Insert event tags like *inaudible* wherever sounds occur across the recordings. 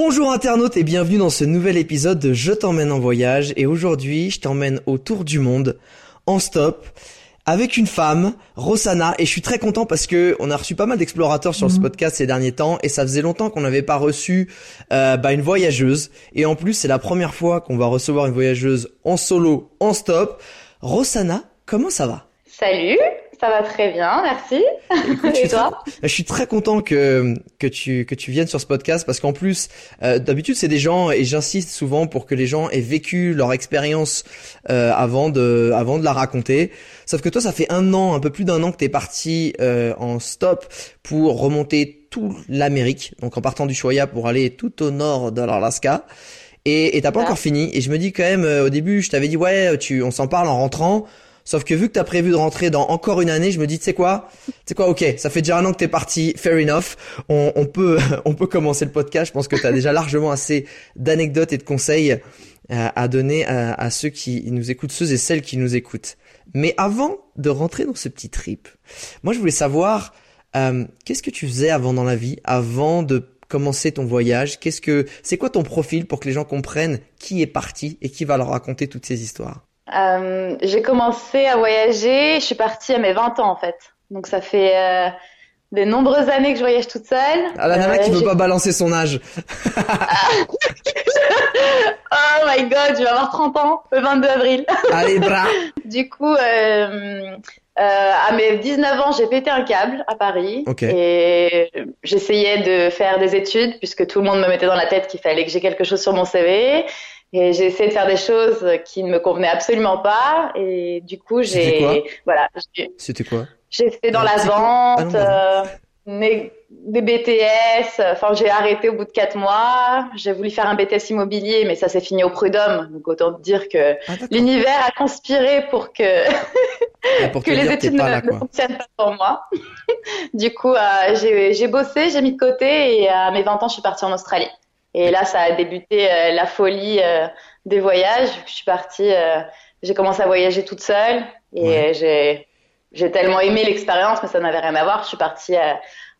Bonjour internautes et bienvenue dans ce nouvel épisode de Je t'emmène en voyage. Et aujourd'hui je t'emmène autour du monde en stop avec une femme, Rosanna, et je suis très content parce que on a reçu pas mal d'explorateurs sur ce podcast ces derniers temps. Et ça faisait longtemps qu'on n'avait pas reçu euh, bah, une voyageuse. Et en plus c'est la première fois qu'on va recevoir une voyageuse en solo, en stop. Rosanna, comment ça va? Salut, ça va très bien, merci. Écoute, je, *laughs* suis Et toi très, je suis très content que que tu que tu viennes sur ce podcast parce qu'en plus euh, d'habitude c'est des gens et j'insiste souvent pour que les gens aient vécu leur expérience euh, avant de avant de la raconter. Sauf que toi ça fait un an, un peu plus d'un an que t'es parti euh, en stop pour remonter toute l'Amérique, donc en partant du Choya pour aller tout au nord de l'Alaska. Et et t'as pas encore fini. Et je me dis quand même euh, au début je t'avais dit ouais tu on s'en parle en rentrant. Sauf que vu que t'as prévu de rentrer dans encore une année, je me dis, tu sais quoi, tu sais quoi, ok, ça fait déjà un an que t'es parti, fair enough. On, peut, *laughs* on peut commencer le podcast. Je pense que t'as déjà largement assez d'anecdotes et de conseils euh, à donner à, à ceux qui nous écoutent, ceux et celles qui nous écoutent. Mais avant de rentrer dans ce petit trip, moi je voulais savoir, euh, qu'est-ce que tu faisais avant dans la vie, avant de commencer ton voyage? Qu'est-ce que, c'est quoi ton profil pour que les gens comprennent qui est parti et qui va leur raconter toutes ces histoires? Euh, J'ai commencé à voyager, je suis partie à mes 20 ans en fait. Donc ça fait euh, de nombreuses années que je voyage toute seule. Ah, la nana Euh, qui veut pas balancer son âge. *laughs* Oh my god, je vais avoir 30 ans le 22 avril. *laughs* Allez, bras. Du coup, euh, euh, à mes 19 ans, j'ai pété un câble à Paris. Et j'essayais de faire des études puisque tout le monde me mettait dans la tête qu'il fallait que j'ai quelque chose sur mon CV. Et j'ai essayé de faire des choses qui ne me convenaient absolument pas. Et du coup, j'ai, voilà, C'était quoi? j'ai fait dans Euh, la quoi Ah non, vente, euh, des BTS. Enfin, j'ai arrêté au bout de quatre mois. J'ai voulu faire un BTS immobilier, mais ça s'est fini au prud'homme. Donc autant te dire que Ah, l'univers a conspiré pour que Ah, *laughs* Pour que les dire études ne, là, ne quoi. fonctionnent pas pour moi. *laughs* du coup, euh, j'ai j'ai bossé, j'ai mis de côté et à mes 20 ans, je suis partie en Australie. Et là, ça a débuté euh, la folie euh, des voyages. Je suis partie, euh, j'ai commencé à voyager toute seule et Ouais. j'ai j'ai tellement aimé l'expérience, mais ça n'avait rien à voir. Je suis partie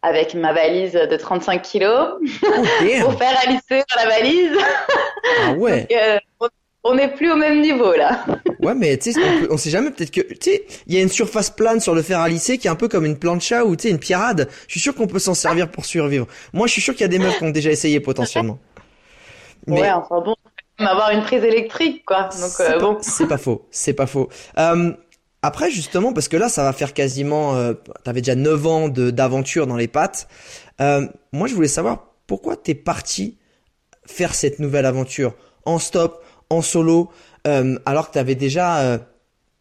avec ma valise de 35 kilos Oh, *laughs* pour faire lycée dans la valise. Ah ouais. *laughs* Donc, on- n'est plus au même niveau là. *laughs* Ouais, mais tu sais, on, on sait jamais, peut-être que, tu sais, il y a une surface plane sur le fer à lisser qui est un peu comme une plancha ou, tu sais, une pirade. Je suis sûr qu'on peut s'en servir pour survivre. Moi, je suis sûr qu'il y a des meufs qui ont déjà essayé potentiellement. Mais Ouais, enfin bon, avoir une prise électrique quoi. Donc c'est euh, pas- bon. c'est pas faux, c'est pas faux. Euh, après, justement, parce que là, ça va faire quasiment, euh, t'avais déjà 9 ans d'aventure dans les pattes. Euh, moi, je voulais savoir pourquoi t'es parti faire cette nouvelle aventure en stop, en solo, euh, alors que t'avais déjà, euh,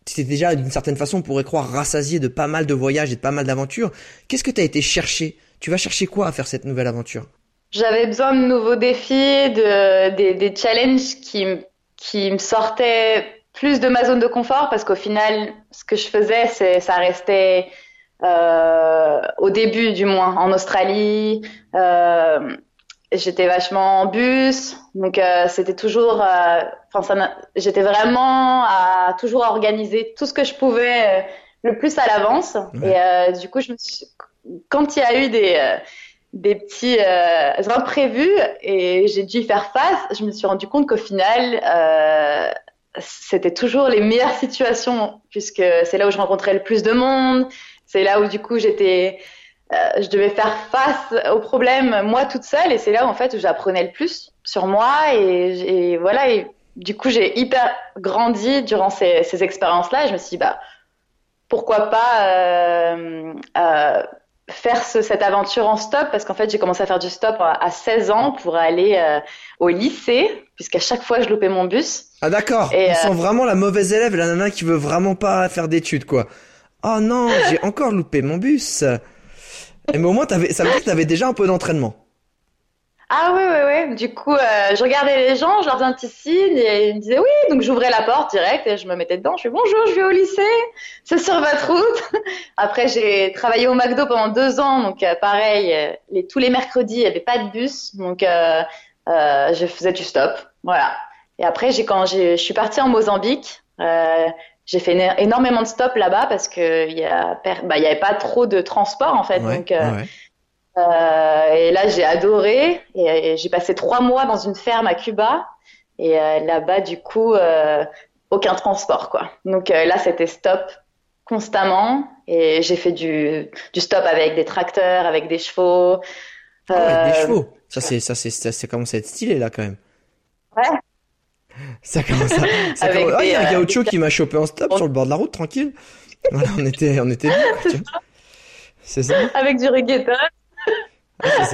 t'étais déjà d'une certaine façon, on pourrait croire rassasié de pas mal de voyages et de pas mal d'aventures. Qu'est-ce que t'as été chercher? Tu vas chercher quoi à faire cette nouvelle aventure? J'avais besoin de nouveaux défis, de, des, des challenges qui, qui me sortaient plus de ma zone de confort parce qu'au final, ce que je faisais, c'est, ça restait euh, au début du moins en Australie. Euh, j'étais vachement en bus, donc euh, c'était toujours, enfin j'étais vraiment à toujours à organiser tout ce que je pouvais le plus à l'avance. Ouais. Et du coup, je me suis, quand il y a eu des des petits euh, imprévus et j'ai dû y faire face, je me suis rendu compte qu'au final, euh, c'était toujours les meilleures *laughs* situations puisque c'est là où je rencontrais le plus de monde, c'est là où du coup j'étais, euh, je devais faire face aux problèmes moi toute seule. Et c'est là en fait où j'apprenais le plus sur moi. Et, et voilà. Et du coup, j'ai hyper grandi durant ces, ces expériences-là. Je me suis dit, bah, pourquoi pas euh, euh, faire ce, cette aventure en stop Parce qu'en fait, j'ai commencé à faire du stop à 16 ans pour aller euh, au lycée, puisqu'à chaque fois, je loupais mon bus. Ah d'accord, Et, on euh, sent vraiment la mauvaise élève, la nana qui veut vraiment pas faire d'études quoi. Oh non, j'ai encore loupé mon bus. Et mais au moins t'avais, ça veut dire que t'avais déjà un peu d'entraînement. Ah oui, oui, oui. Du coup, euh, je regardais les gens, je leur faisais un petit signe et ils me disaient oui. Donc j'ouvrais la porte direct et je me mettais dedans. Je fais bonjour, je vais au lycée. C'est sur votre route. *laughs* Après, j'ai travaillé au McDo pendant deux ans. Donc euh, pareil, euh, les, tous les mercredis, il n'y avait pas de bus. Donc euh, euh, je faisais du stop. Voilà. Et après, j'ai quand je suis partie en Mozambique. Euh, j'ai fait éno- énormément de stop là-bas parce que il y a, per- bah, y avait pas trop de transport en fait. Ouais, donc euh, ouais. Euh, et là, j'ai adoré. Et, et j'ai passé trois mois dans une ferme à Cuba. Et euh, là-bas, du coup, euh, aucun transport, quoi. Donc là, c'était stop constamment. Et j'ai fait du, du stop avec des tracteurs, avec des chevaux. Ah ouais, des chevaux. Ça c'est, ça c'est, ça, ça commence à être stylé là quand même. Ouais. Ça commence à. Ça Avec commence- Ah, il y a un gaucho qui m'a chopé en stop sur le bord de la route, tranquille. Voilà, on était, on était bien. C'est ça. Avec du reggaeton.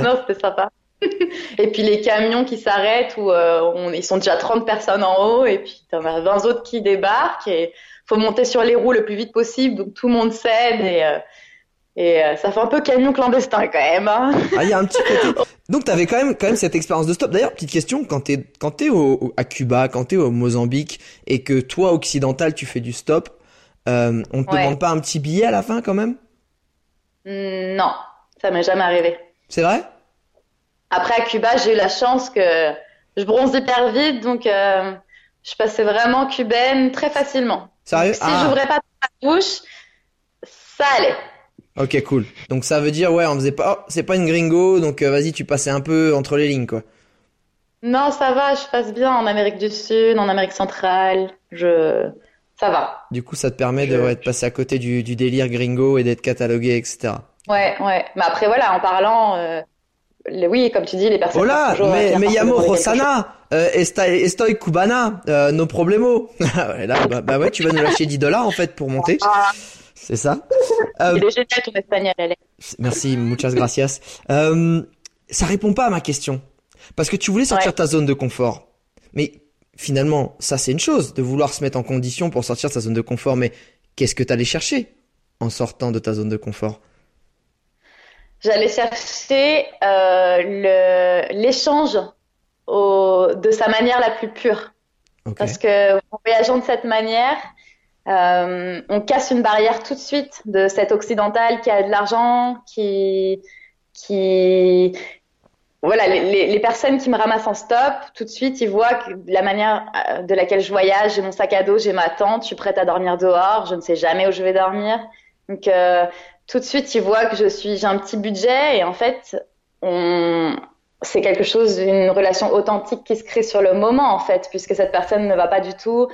Non, c'était sympa. *laughs* Et puis les camions qui s'arrêtent où euh, on, ils sont déjà 30 personnes en haut et puis t'en as 20 autres qui débarquent et faut monter sur les roues le plus vite possible donc tout le monde cède et, euh, et euh, ça fait un peu camion clandestin quand même. Hein. Ah, il y a un petit *laughs* côté. Donc, t'avais quand même, quand même cette expérience de stop. D'ailleurs, petite question, quand t'es, quand t'es au, au- à Cuba, quand t'es au Mozambique, et que toi, occidental, tu fais du stop, on te Ouais. demande pas un petit billet à la fin, quand même? Hmm, Non, ça m'est jamais arrivé. C'est vrai? Après à Cuba j'ai eu la chance que je bronze hyper vite donc euh, je passais vraiment cubaine très facilement. Sérieux? Donc, si Ah. j'ouvrais pas ma bouche, ça allait. Ok, cool. Donc, ça veut dire, ouais, on faisait pas, oh, c'est pas une gringo, donc, euh, vas-y, tu passais un peu entre les lignes, quoi. Non, ça va, je passe bien en Amérique du Sud, en Amérique centrale, je ça va. Du coup, ça te permet de, Je- ouais, de passer à côté du, du délire gringo et d'être catalogué, etc. Ouais, ouais. Mais après voilà, en parlant euh, oui, comme tu dis, les personnes Hola, demander quelque chose. Rosana, euh, esta- estoy cubana, euh, no problemo. *laughs* Ouais, là, bah, bah ouais, tu vas nous lâcher 10 dollars en fait pour monter. Ah, C'est ça. Euh, il est génial ton espagnol, est. merci, muchas gracias. Euh, ça répond pas à ma question. Parce que tu voulais sortir Ouais. de ta zone de confort. Mais finalement, ça c'est une chose, de vouloir se mettre en condition pour sortir de sa zone de confort. Mais qu'est-ce que t'allais chercher en sortant de ta zone de confort? J'allais chercher euh, le l'échange au, de sa manière la plus pure. Parce que en voyageant de cette manière, euh, on casse une barrière tout de suite de cet occidental qui a de l'argent, qui, qui, voilà, les, les- les personnes qui me ramassent en stop, tout de suite, ils voient que la manière euh, de laquelle je voyage, j'ai mon sac à dos, j'ai ma tente, je suis prête à dormir dehors, je ne sais jamais où je vais dormir. Donc, euh, tout de suite, ils voient que je suis, j'ai un petit budget et en fait, c'est quelque chose, une relation authentique qui se crée sur le moment en fait, puisque cette personne ne va pas du tout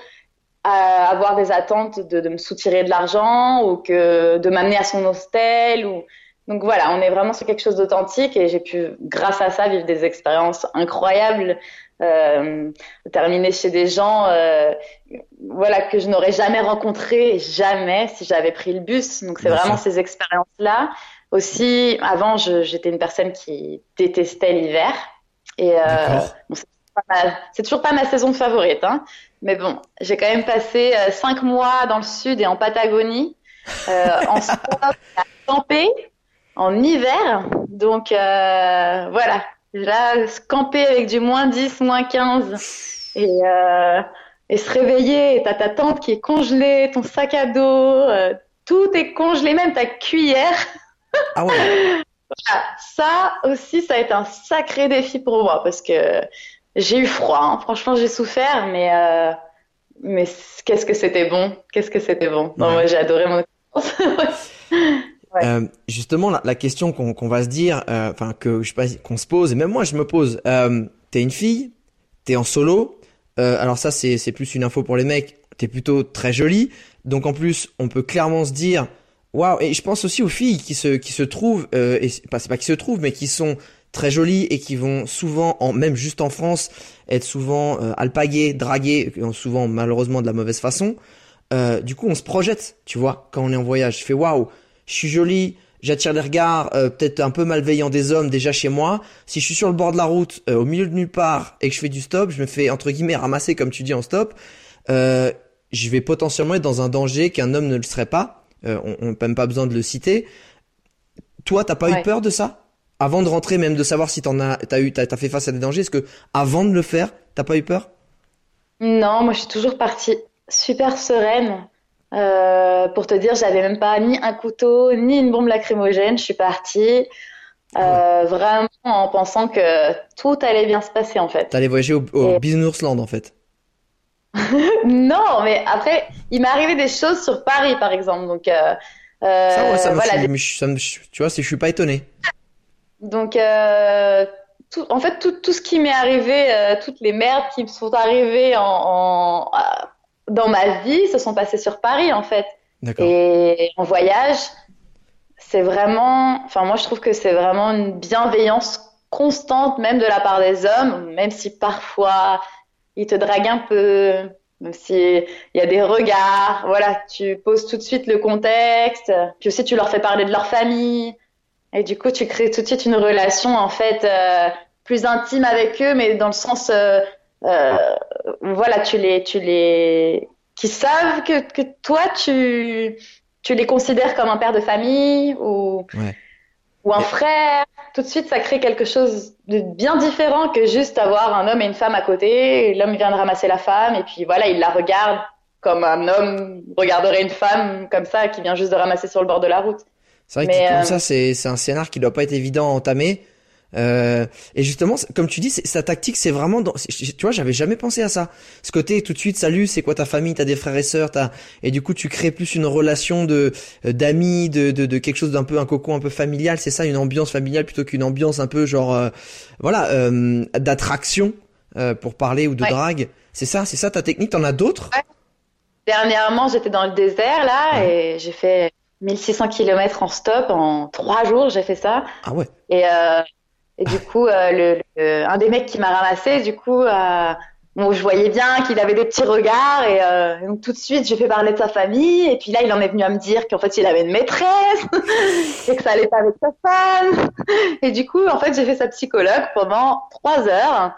euh, avoir des attentes de, de me soutirer de l'argent ou que de m'amener à son hostel ou donc voilà, on est vraiment sur quelque chose d'authentique et j'ai pu, grâce à ça, vivre des expériences incroyables, euh, terminer chez des gens, euh, voilà, que je n'aurais jamais rencontrés, jamais si j'avais pris le bus. Donc c'est vraiment ces expériences-là. Aussi, avant, j'étais une personne qui détestait l'hiver et euh, bon, c'est toujours pas ma saison favorite, hein. Mais bon, j'ai quand même passé euh, cinq mois dans le sud et en Patagonie, euh, en *laughs* stop, à camper en hiver. Donc euh, voilà, là, camper avec du moins 10, moins 15 et, euh, et se réveiller, et t'as ta tente qui est congelée, ton sac à dos, euh, tout est congelé, même ta cuillère. *laughs* Ah ouais. Voilà. Ça aussi, ça a été un sacré défi pour moi parce que j'ai eu froid. hein. Franchement, j'ai souffert, mais euh, mais qu'est-ce que c'était bon, qu'est-ce que c'était bon? Non, Ouais. moi, j'ai adoré mon expérience. *laughs* Euh, justement, la, la question qu'on va se dire, euh, enfin que je sais pas qu'on se pose, et même moi je me pose. Euh, t'es une fille, t'es en solo. Euh, alors ça c'est plus une info pour les mecs. T'es plutôt très jolie, donc en plus on peut clairement se dire, waouh. Et je pense aussi aux filles qui se qui se trouvent, pas c'est pas qui se trouvent, mais qui sont très jolies et qui vont souvent, en, même juste en France, être souvent euh, alpaguées, draguées, souvent malheureusement de la mauvaise façon. Euh, du coup, on se projette, tu vois, quand on est en voyage. Je fais waouh, je suis jolie, j'attire les regards euh, peut-être un peu malveillants des hommes déjà chez moi. Si je suis sur le bord de la route, euh, au milieu de nulle part, et que je fais du stop, je me fais entre guillemets ramasser comme tu dis en stop. Euh, je vais potentiellement être dans un danger qu'un homme ne le serait pas. on n'a même pas besoin de le citer. Toi, t'as pas eu peur de ça? Avant de rentrer, même de savoir si t'en as, t'as eu, t'as, as fait face à des dangers. Est-ce que avant de le faire, t'as pas eu peur? Non, moi je suis toujours partie super sereine. Euh, pour te dire, j'avais même pas ni un couteau, ni une bombe lacrymogène. Je suis partie euh, vraiment en pensant que tout allait bien se passer en fait. T'allais voyager au, au en fait. *laughs* non, mais après, il m'est arrivé des choses sur Paris par exemple. Donc, euh, ça, ouais, ça me, voilà, ça me, tu vois, je suis pas étonné. Donc, euh, tout, en fait, tout, tout ce qui m'est arrivé, euh, toutes les merdes qui me sont arrivées en, en dans ma vie se sont passées sur Paris, en fait. Et en voyage, c'est vraiment, enfin, moi, je trouve que c'est vraiment une bienveillance constante, même de la part des hommes, même si parfois ils te draguent un peu, même si il y a des regards, voilà, tu poses tout de suite le contexte, puis aussi tu leur fais parler de leur famille, et du coup tu crées tout de suite une relation en fait euh, plus intime avec eux, mais dans le sens euh, voilà, tu les, tu les, qui savent que, que toi, tu, tu les considères comme un père de famille ou, ou un frère. Tout de suite, ça crée quelque chose de bien différent que juste avoir un homme et une femme à côté. L'homme vient de ramasser la femme et puis voilà, il la regarde comme un homme regarderait une femme comme ça qui vient juste de ramasser sur le bord de la route. C'est vrai que comme euh, ça, c'est, c'est un scénar qui doit pas être évident à entamer. Euh, et justement, comme tu dis, sa tactique, c'est vraiment, dans, tu vois, j'avais jamais pensé à ça. Ce côté tout de suite, salut, c'est quoi ta famille, t'as des frères et sœurs, t'as, et du coup, tu crées plus une relation de euh, d'amis, de, de, de quelque chose d'un peu un cocon un peu familial. C'est ça, une ambiance familiale plutôt qu'une ambiance un peu genre, euh, voilà, euh, d'attraction pour parler ou de drague. C'est ça, c'est ça ta technique? T'en as d'autres? Dernièrement, j'étais dans le désert là et j'ai fait 1600 km en stop en trois jours. J'ai fait ça. Ah ouais. Et euh, et du coup, euh, un des mecs qui m'a ramassé, du coup, euh, bon, je voyais bien qu'il avait des petits regards et euh, donc tout de suite, j'ai fait parler de sa famille. Et puis là, il en est venu à me dire qu'en fait, il avait une maîtresse *laughs* et que ça allait pas avec sa femme. Et du coup, en fait, j'ai fait sa psychologue pendant trois heures.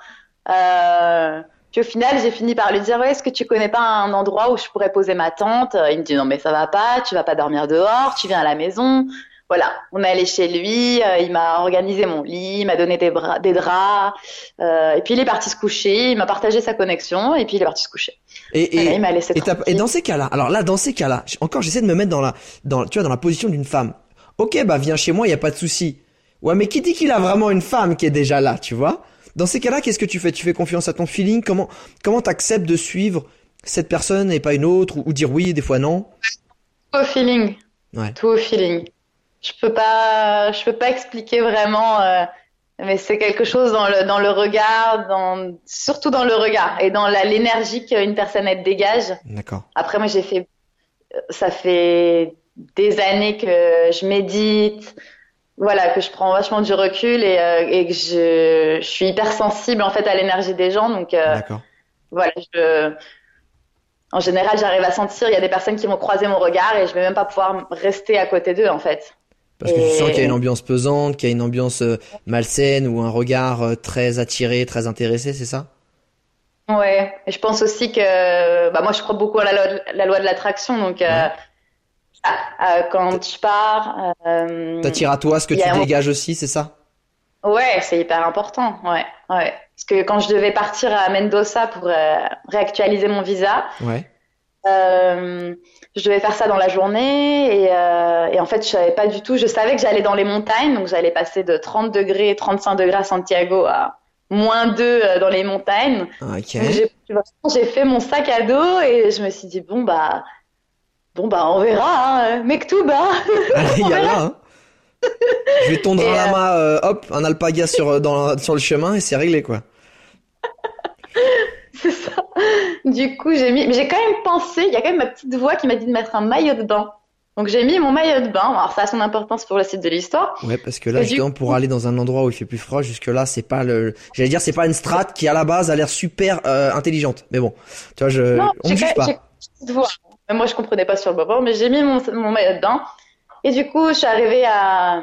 Puis au final, j'ai fini par lui dire ouais, est-ce que tu connais pas un endroit où je pourrais poser ma tente Il me dit non mais ça va pas, tu vas pas dormir dehors, tu viens à la maison voilà, on est allé chez lui, euh, il m'a organisé mon lit, il m'a donné des, des draps, euh, et puis il est parti se coucher, il m'a partagé sa connexion, et puis il est parti se coucher. Et, et, il m'a laissé et, et, dans ces cas-là, alors là, dans ces cas-là, encore j'essaie de me mettre dans la, dans, tu vois, dans la position d'une femme. Ok, bah viens chez moi, il y a pas de souci. Ouais, mais qui dit qu'il a vraiment une femme qui est déjà là, tu vois? Dans ces cas-là, qu'est-ce que tu fais? Tu fais confiance à ton feeling? Comment, comment t'acceptes de suivre cette personne et pas une autre, ou, ou dire oui, des fois non? Tout au feeling. Ouais. Tout au feeling je peux pas, je peux pas expliquer vraiment, euh, mais c'est quelque chose dans le dans le regard, dans surtout dans le regard et dans l'énergie qu'une personne elle dégage. D'accord. Après moi j'ai fait, ça fait des années que je médite, voilà, que je prends vachement du recul et, euh, et que je, je, suis hyper sensible en fait à l'énergie des gens, donc euh, voilà, je en général, j'arrive à sentir, il y a des personnes qui vont croiser mon regard et je vais même pas pouvoir rester à côté d'eux, en fait. Parce que tu sens qu'il y a une ambiance pesante, qu'il y a une ambiance euh, malsaine ou un regard euh, très attiré, très intéressé, c'est ça? Ouais, et je pense aussi que bah moi je crois beaucoup à la loi, de l'attraction, donc euh, quand je pars, euh, t'attires à toi ce que tu dégages aussi, c'est ça? Ouais, c'est hyper important, ouais, ouais. Parce que quand je devais partir à Mendoza pour réactualiser mon visa, ouais. Euh, je devais faire ça dans la journée et, euh, et, en fait je savais pas du tout. Je savais que j'allais dans les montagnes, donc j'allais passer de 30 degrés, 35 degrés à Santiago à moins 2 euh, dans les montagnes. J'ai fait mon sac à dos et je me suis dit bon bah bon bah on verra, hein. mec tout bas. *laughs* Allez, y a là, hein. Je vais tondre un lama, euh, hop, un alpaga sur dans, sur le chemin et c'est réglé quoi. *laughs* *laughs* c'est ça. Du coup, j'ai mis, mais j'ai quand même pensé, il y a quand même ma petite voix qui m'a dit de mettre un maillot de bain. Donc j'ai mis mon maillot de bain. Alors ça a son importance pour le site de l'histoire. Ouais, parce que là, justement, pour aller dans un endroit où il fait plus froid, jusque là, c'est pas le, j'allais dire, c'est pas une strat qui à la base a l'air super euh, intelligente. Mais bon, tu vois, je, Non, on ne j'ai juge pas. Moi, je comprenais pas sur le moment, mais j'ai mis mon, mon maillot de bain. Et du coup, je suis arrivée à,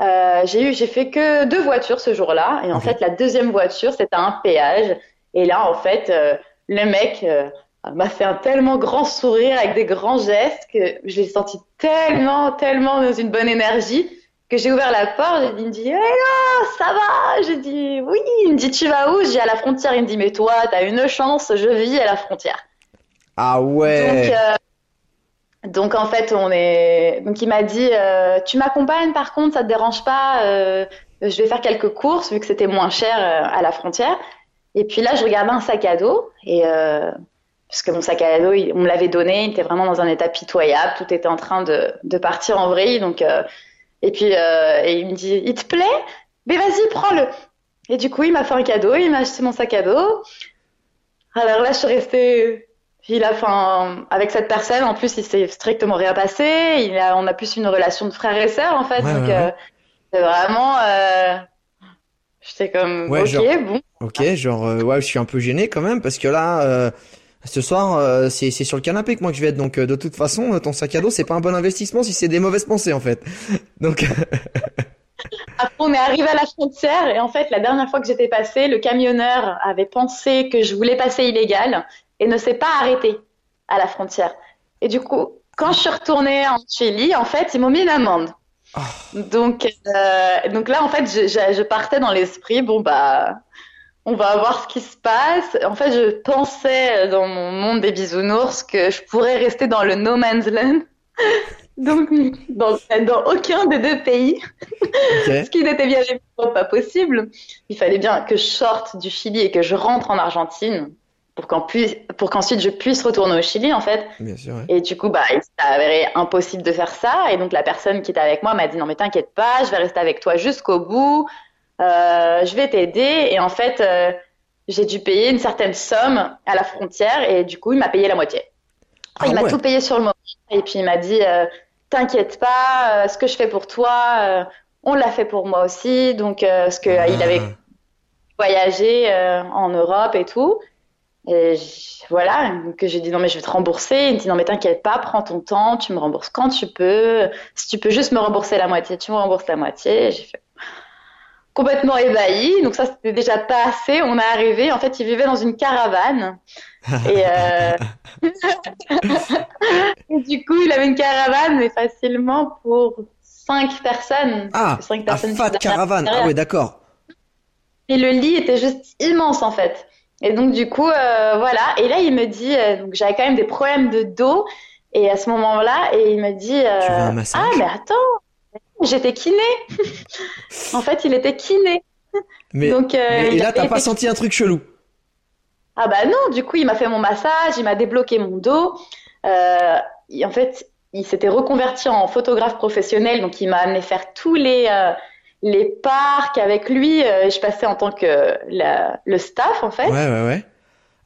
euh, j'ai eu, j'ai fait que deux voitures ce jour-là. Et en fait, la deuxième voiture, c'était un péage. Et là, en fait, euh, le mec euh, m'a fait un tellement grand sourire avec des grands gestes que je l'ai senti tellement, tellement dans une bonne énergie que j'ai ouvert la porte. Il me dit, hello, ça va? J'ai dit, oui. Il me dit, tu vas où? J'ai dit, à la frontière. Il me dit, mais toi, t'as une chance, je vis à la frontière. Ah ouais. Donc, euh, donc en fait, on est. Donc il m'a dit, euh, tu m'accompagnes par contre, ça te dérange pas euh, Je vais faire quelques courses vu que c'était moins cher euh, à la frontière. Et puis là, je regardais un sac à dos et euh, parce que mon sac à dos, il- on me l'avait donné, il était vraiment dans un état pitoyable, tout était en train de, de partir en vrille. Donc euh, et puis euh, et il me dit, il te plaît? Mais vas-y, prends-le. Et du coup, il m'a fait un cadeau, il m'a acheté mon sac à dos. Alors là, je suis restée il a, enfin, avec cette personne, en plus, il s'est strictement rien passé. Il a, on a plus une relation de frère et sœur, en fait. Ouais, donc, ouais, euh, ouais. c'est vraiment, euh, j'étais comme, Ouais, ok, genre- bon. Ok, genre, euh, ouais, je suis un peu gêné quand même parce que là, euh, ce soir, euh, c'est sur le canapé que moi que je vais être. Donc, euh, de toute façon, euh, ton sac à dos, c'est pas un bon investissement si c'est des mauvaises pensées en fait. *laughs* Donc, *laughs* Après, on est arrivé à la frontière et en fait, la dernière fois que j'étais passée, le camionneur avait pensé que je voulais passer illégal et ne s'est pas arrêté à la frontière. Et du coup, quand je suis retournée en Chili, en fait, ils m'ont mis une amende. Donc, euh, donc là, en fait, je, je- je partais dans l'esprit, bon, bah, on va voir ce qui se passe. En fait, je pensais dans mon monde des bisounours que je pourrais rester dans le no man's land. *laughs* Donc, dans, dans aucun des deux pays. *laughs* Ce qui n'était bien évidemment pas possible. Il fallait bien que je sorte du Chili et que je rentre en Argentine pour qu'en puisse, pour qu'ensuite je puisse retourner au Chili, en fait. Bien sûr. ouais. Et du coup, bah, il s'est avéré impossible de faire ça. Et donc, la personne qui était avec moi m'a dit, non, mais t'inquiète pas, je vais rester avec toi jusqu'au bout. Euh, je vais t'aider. Et en fait, euh, j'ai dû payer une certaine somme à la frontière et du coup, il m'a payé la moitié. Ah il m'a ouais. tout payé sur le moment. Et puis, il m'a dit, euh, t'inquiète pas, ce que je fais pour toi, on l'a fait pour moi aussi. Donc, ce que Ah. il avait voyagé en Europe et tout. Et voilà, que j'ai dit non mais je vais te rembourser. Il me dit non mais t'inquiète pas, prends ton temps, tu me rembourses quand tu peux. Si tu peux juste me rembourser la moitié, tu me rembourses la moitié. J'ai fait complètement ébahi. Donc ça c'était déjà pas assez. On est arrivé, en fait il vivait dans une caravane. Et, euh... *laughs* *laughs* et du coup il avait une caravane mais facilement pour cinq personnes. Ah, Parce que cinq un personnes fat à caravane. Ah ouais, d'accord. Et le lit était juste immense en fait. Et donc du coup, euh, voilà. Et là, il me dit, euh, donc j'avais quand même des problèmes de dos. Et à ce moment-là, et il me dit, euh, Tu veux un massage? Ah mais attends, j'étais kiné. *laughs* en fait, il était kiné. Mais, donc, mais- et là, t'as pas été- senti un truc chelou? Ah bah non, du coup, il m'a fait mon massage, il m'a débloqué mon dos. En fait, il s'était reconverti en photographe professionnel, donc il m'a amené faire tous les les parcs avec lui. Euh, je passais en tant que la- le staff en fait. Ouais, ouais, ouais.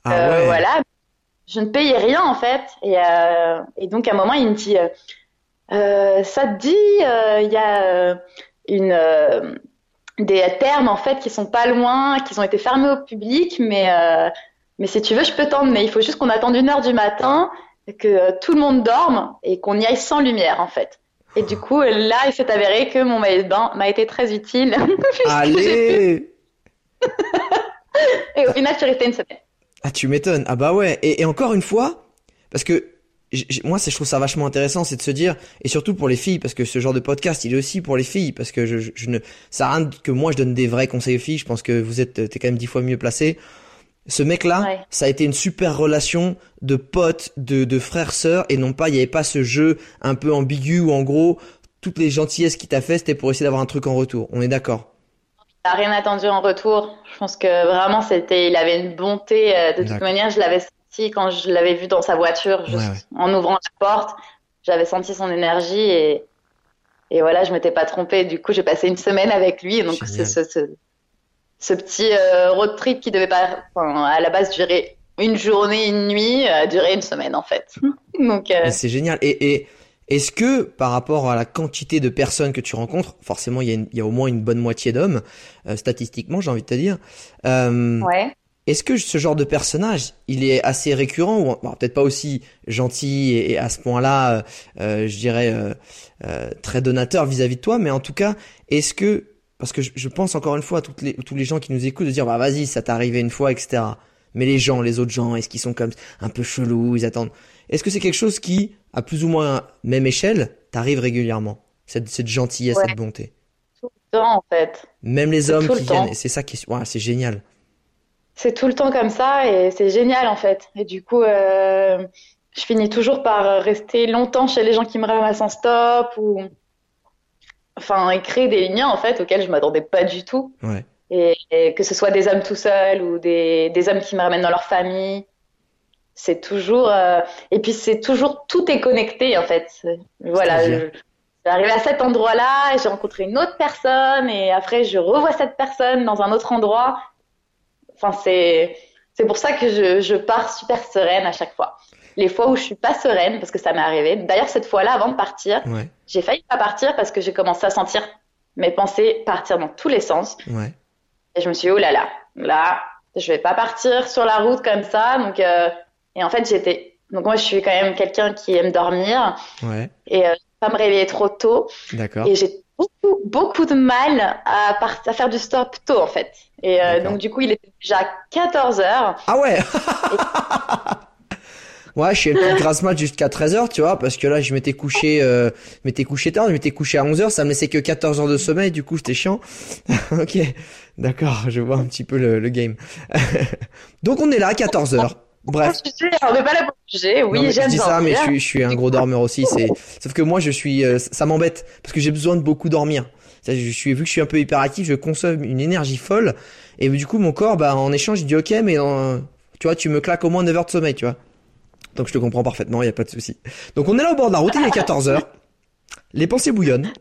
Ah Euh, ouais. voilà. Je ne payais rien en fait. Et, euh, et donc à un moment, il me dit, ça te dit, il y a une, des termes en fait qui sont pas loin, qui ont été fermés au public, mais, mais si tu veux, je peux t'emmener. Il faut juste qu'on attende une heure du matin, que tout le monde dorme et qu'on y aille sans lumière en fait. Et du coup, là, il s'est avéré que mon maillot de bain m'a été très utile. *laughs* Allez! *laughs* Et au final, je suis restée une semaine. Ah, tu m'étonnes. Ah bah ouais. Et, et encore une fois, parce que moi, c'est, je trouve ça vachement intéressant, c'est de se dire, et surtout pour les filles, parce que ce genre de podcast, il est aussi pour les filles, parce que je, je, je ne, ça rien que moi je donne des vrais conseils aux filles. Je pense que vous êtes, t'es quand même dix fois mieux placé. Ce mec-là, Ouais. ça a été une super relation de potes, de, de frères sœurs, et non pas, il n'y avait pas ce jeu un peu ambigu où en gros, toutes les gentillesses qu'il t'a fait, c'était pour essayer d'avoir un truc en retour. On est d'accord. Il n'a rien attendu en retour. Je pense que vraiment, c'était, il avait une bonté. euh, De toute manière, je l'avais senti quand je l'avais vu dans sa voiture, juste Ouais, ouais. en ouvrant la porte. J'avais senti son énergie et, et voilà, je m'étais pas trompée. Du coup, j'ai passé une semaine avec lui. Donc, c'est Génial. ce, ce, ce petit euh, road trip qui devait pas, enfin, à la base durer une journée, une nuit, a duré une semaine en fait. Donc, euh, c'est génial. Et, et, Est-ce que par rapport à la quantité de personnes que tu rencontres, forcément il y a, une- il y a au moins une bonne moitié d'hommes, euh, statistiquement j'ai envie de te dire, euh, Ouais. est-ce que ce genre de personnage, il est assez récurrent ou bon, peut-être pas aussi gentil et, et à ce point-là, euh, euh, je dirais euh, euh, très donateur vis-à-vis de toi, mais en tout cas, est-ce que parce que je, je pense encore une fois à toutes les, tous les gens qui nous écoutent de dire bah vas-y ça t'est arrivé une fois etc. Mais les gens, les autres gens, est-ce qu'ils sont comme un peu chelous, ils attendent. Est-ce que c'est quelque chose qui, à plus ou moins même échelle, t'arrive régulièrement? Cette, cette gentillesse, Ouais. cette bonté? Tout le temps, en fait. Même les hommes qui le temps. viennent, et c'est ça qui est, ouais, c'est génial. C'est tout le temps comme ça et c'est génial en fait. Et du coup, euh, je finis toujours par rester longtemps chez les gens qui me ramassent en stop ou enfin et créer des liens en fait auxquels je m'attendais pas du tout. Ouais. Et, et que ce soit des hommes tout seuls ou des, des hommes qui me ramènent dans leur famille, c'est toujours euh, et puis c'est toujours tout est connecté en fait. Voilà, je suis arrivée à cet endroit-là, et j'ai rencontré une autre personne et après je revois cette personne dans un autre endroit. Enfin c'est c'est pour ça que je, je pars super sereine à chaque fois. Les fois où je suis pas sereine parce que ça m'est arrivé. D'ailleurs cette fois-là avant de partir, Ouais. j'ai failli pas partir parce que j'ai commencé à sentir mes pensées partir dans tous les sens. Ouais. Et je me suis dit, oh là là, là, je vais pas partir sur la route comme ça. Donc, euh, et en fait, j'étais. Donc, moi, je suis quand même quelqu'un qui aime dormir Ouais. et euh, pas me réveiller trop tôt. D'accord. Et j'ai beaucoup, beaucoup de mal à, part- à faire du stop tôt, en fait. Et euh, donc, du coup, il était déjà 14 heures. Ah ouais *laughs* Ouais, je suis le grasse mat jusqu'à 13h, tu vois, parce que là, je m'étais couché, euh, je m'étais couché tard, je m'étais couché à 11h, ça me laissait que 14 heures de sommeil, du coup, c'était chiant. *laughs* ok, d'accord, je vois un petit peu le, le game. *laughs* Donc, on est là à 14h. Bref. Pas juger, on n'est pas là pour juger. Oui, j'aime je dis ça, mais je suis, je suis un gros dormeur aussi. C'est, sauf que moi, je suis, euh, ça m'embête parce que j'ai besoin de beaucoup dormir. Je suis, vu que je suis un peu hyperactif, je consomme une énergie folle et du coup, mon corps, bah, en échange, il dit ok, mais euh, tu vois, tu me claques au moins 9 heures de sommeil, tu vois. Donc, je te comprends parfaitement, il y a pas de souci. Donc, on est là au bord de la route, il est 14 heures. Les pensées bouillonnent.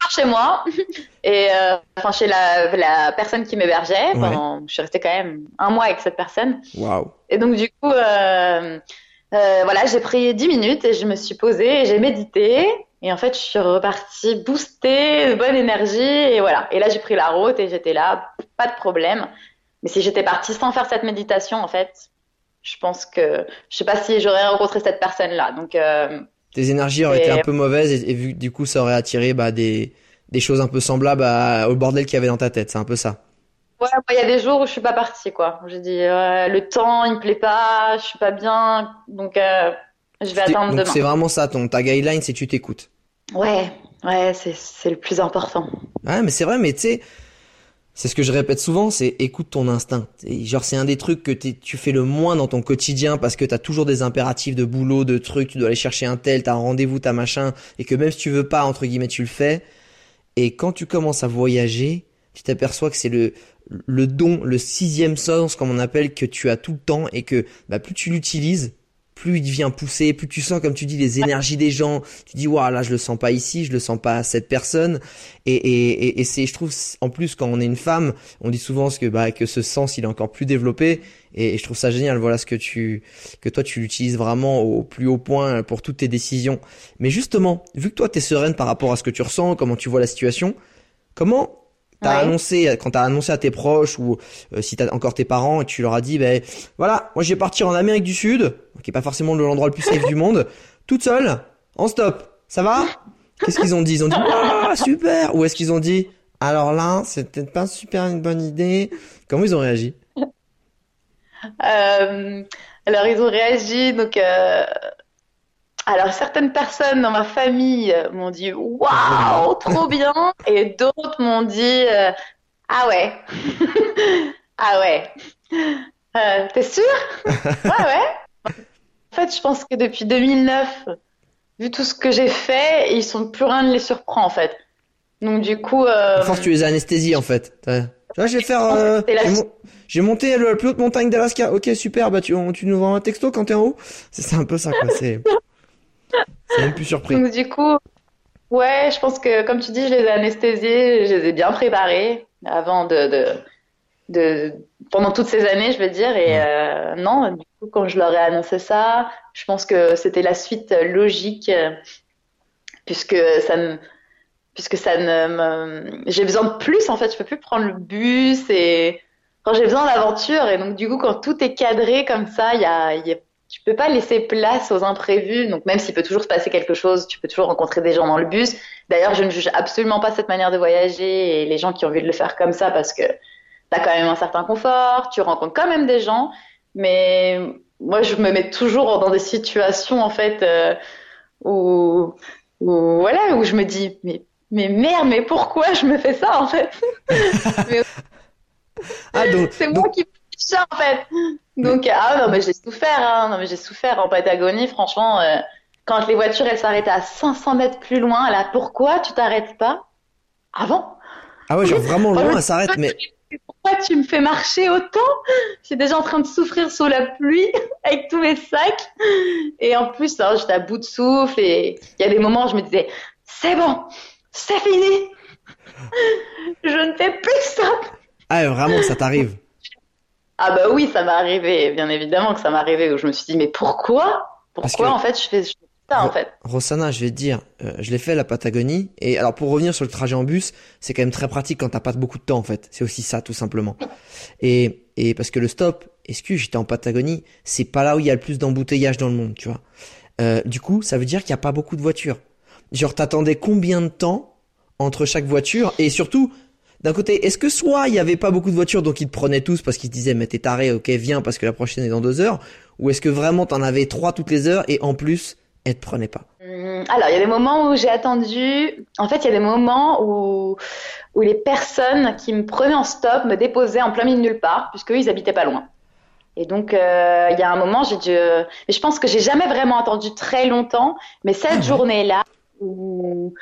pars chez moi *laughs* et euh, enfin chez la, la personne qui m'hébergeait. Ouais. Je suis restée quand même un mois avec cette personne. Waouh. Et donc du coup, euh, euh, voilà, j'ai pris 10 minutes et je me suis posée et j'ai médité. Et en fait, je suis repartie boostée, de bonne énergie et voilà. Et là, j'ai pris la route et j'étais là, pas de problème. Mais si j'étais partie sans faire cette méditation, en fait, je pense que je sais pas si j'aurais rencontré cette personne-là. Donc euh, Tes énergies auraient Et- été un peu mauvaises et, et vu du coup, ça aurait attiré bah, des, des choses un peu semblables à- au bordel qu'il y avait dans ta tête. C'est un peu ça. Ouais, il y a des jours où je suis pas partie, quoi. J'ai dit, ouais, le temps, il me plaît pas, je suis pas bien, donc euh, je vais attendre Donc, c'est demain. vraiment ça, ton, ta guideline, c'est tu t'écoutes. Ouais, ouais, c'est c'est le plus important. Ouais, mais c'est vrai, mais tu sais, c'est ce que je répète souvent, c'est écoute ton instinct. Et genre, c'est un des trucs que tu fais le moins dans ton quotidien parce que t'as toujours des impératifs de boulot, de trucs, tu dois aller chercher un tel, t'as un rendez-vous, t'as machin, et que même si tu veux pas, entre guillemets, tu le fais. Et quand tu commences à voyager, tu t'aperçois que c'est le, le don, le sixième sens, comme on appelle, que tu as tout le temps et que, bah, plus tu l'utilises, plus il devient poussé, plus tu sens, comme tu dis, les énergies des gens. Tu dis, waouh, là, je le sens pas ici, je le sens pas à cette personne. Et, et, et, et c'est, je trouve, en plus, quand on est une femme, on dit souvent ce que, bah, que ce sens, il est encore plus développé. Et, et je trouve ça génial. Voilà ce que tu, que toi, tu l'utilises vraiment au plus haut point pour toutes tes décisions. Mais justement, vu que toi, t'es sereine par rapport à ce que tu ressens, comment tu vois la situation, comment t'as Ouais. annoncé, quand t'as annoncé à tes proches ou euh, si t'as encore tes parents et tu leur as dit, ben, voilà, moi, je vais partir en Amérique du Sud, qui est pas forcément l'endroit le plus safe du monde, toute seule, en stop. Ça va? Qu'est-ce qu'ils ont dit? Ils ont dit, *laughs* ah, super! Ou est-ce qu'ils ont dit, alors là, c'est peut-être pas super une bonne idée. Comment ils ont réagi? Euh, alors ils ont réagi, donc euh, alors certaines personnes dans ma famille euh, m'ont dit waouh, *laughs* trop bien, et d'autres m'ont dit euh, ah ouais, *laughs* ah ouais, Euh, t'es sûr? *laughs* Ouais ouais. En fait, je pense que depuis 2009, vu tout ce que j'ai fait, ils sont plus rien ne les surprend en fait. Donc du coup, euh, À force, tu les as anesthésiés, en fait. Vois, je vais faire, euh, j'ai mon- j'ai monté la plus haute montagne d'Alaska. Ok, super, bah, tu, tu nous envoies un texto quand t'es en haut. C'est c'est un peu ça, quoi. C'est, c'est même plus surpris. Donc du coup, ouais, je pense que comme tu dis, je les ai anesthésiés, je les ai bien préparés avant de, de, de pendant toutes ces années, je veux dire. Et euh, non, du coup, quand je leur ai annoncé ça, je pense que c'était la suite logique. euh, puisque ça me, puisque ça ne me, j'ai besoin de plus en fait. Je peux plus prendre le bus et quand j'ai besoin d'aventure et donc du coup quand tout est cadré comme ça, il y a, y a peux pas laisser place aux imprévus. Donc même s'il peut toujours se passer quelque chose, tu peux toujours rencontrer des gens dans le bus. D'ailleurs, je ne juge absolument pas cette manière de voyager et les gens qui ont envie de le faire comme ça parce que tu as quand même un certain confort, tu rencontres quand même des gens. Mais moi, je me mets toujours dans des situations en fait euh, où, où voilà où je me dis mais mais merde, mais pourquoi je me fais ça en fait? *laughs* Ah, C'est moi qui ça en fait. *laughs* Donc ah non mais j'ai souffert, hein. non mais j'ai souffert en Patagonie, franchement. Euh, quand les voitures elles s'arrêtaient à 500 mètres plus loin, là pourquoi tu t'arrêtes pas avant? Ah ouais, genre vraiment loin, elle s'arrête, mais pourquoi tu me fais marcher autant? J'étais déjà en train de souffrir sous la pluie *laughs* avec tous mes sacs. Et en plus, hein, j'étais à bout de souffle. Et il y a des moments où je me disais, c'est bon, c'est fini. *laughs* je ne fais plus ça. Ah, vraiment, ça t'arrive ah bah oui, ça m'est arrivé, bien évidemment que ça m'est arrivé, où je me suis dit, mais pourquoi? Pourquoi en fait je fais, ça en fait? Rossana, je vais te dire, euh, je l'ai fait la Patagonie, et alors pour revenir sur le trajet en bus, c'est quand même très pratique quand t'as pas beaucoup de temps en fait, c'est aussi ça tout simplement. Et, et parce que le stop, excuse, j'étais en Patagonie, c'est pas là où il y a le plus d'embouteillages dans le monde, tu vois. Euh, du coup, ça veut dire qu'il y a pas beaucoup de voitures. Genre, t'attendais combien de temps entre chaque voiture, et surtout, d'un côté, est-ce que soit il y avait pas beaucoup de voitures donc ils te prenaient tous parce qu'ils te disaient mais t'es taré, ok viens parce que la prochaine est dans deux heures, ou est-ce que vraiment t'en avais trois toutes les heures et en plus elles te prenaient pas? Hum, Alors il y a des moments où j'ai attendu. En fait il y a des moments où où les personnes qui me prenaient en stop me déposaient en plein milieu de nulle part puisque ils habitaient pas loin. Et donc, euh, il y a un moment, j'ai dû. Mais je pense que j'ai jamais vraiment attendu très longtemps. Mais cette ah journée-là, où,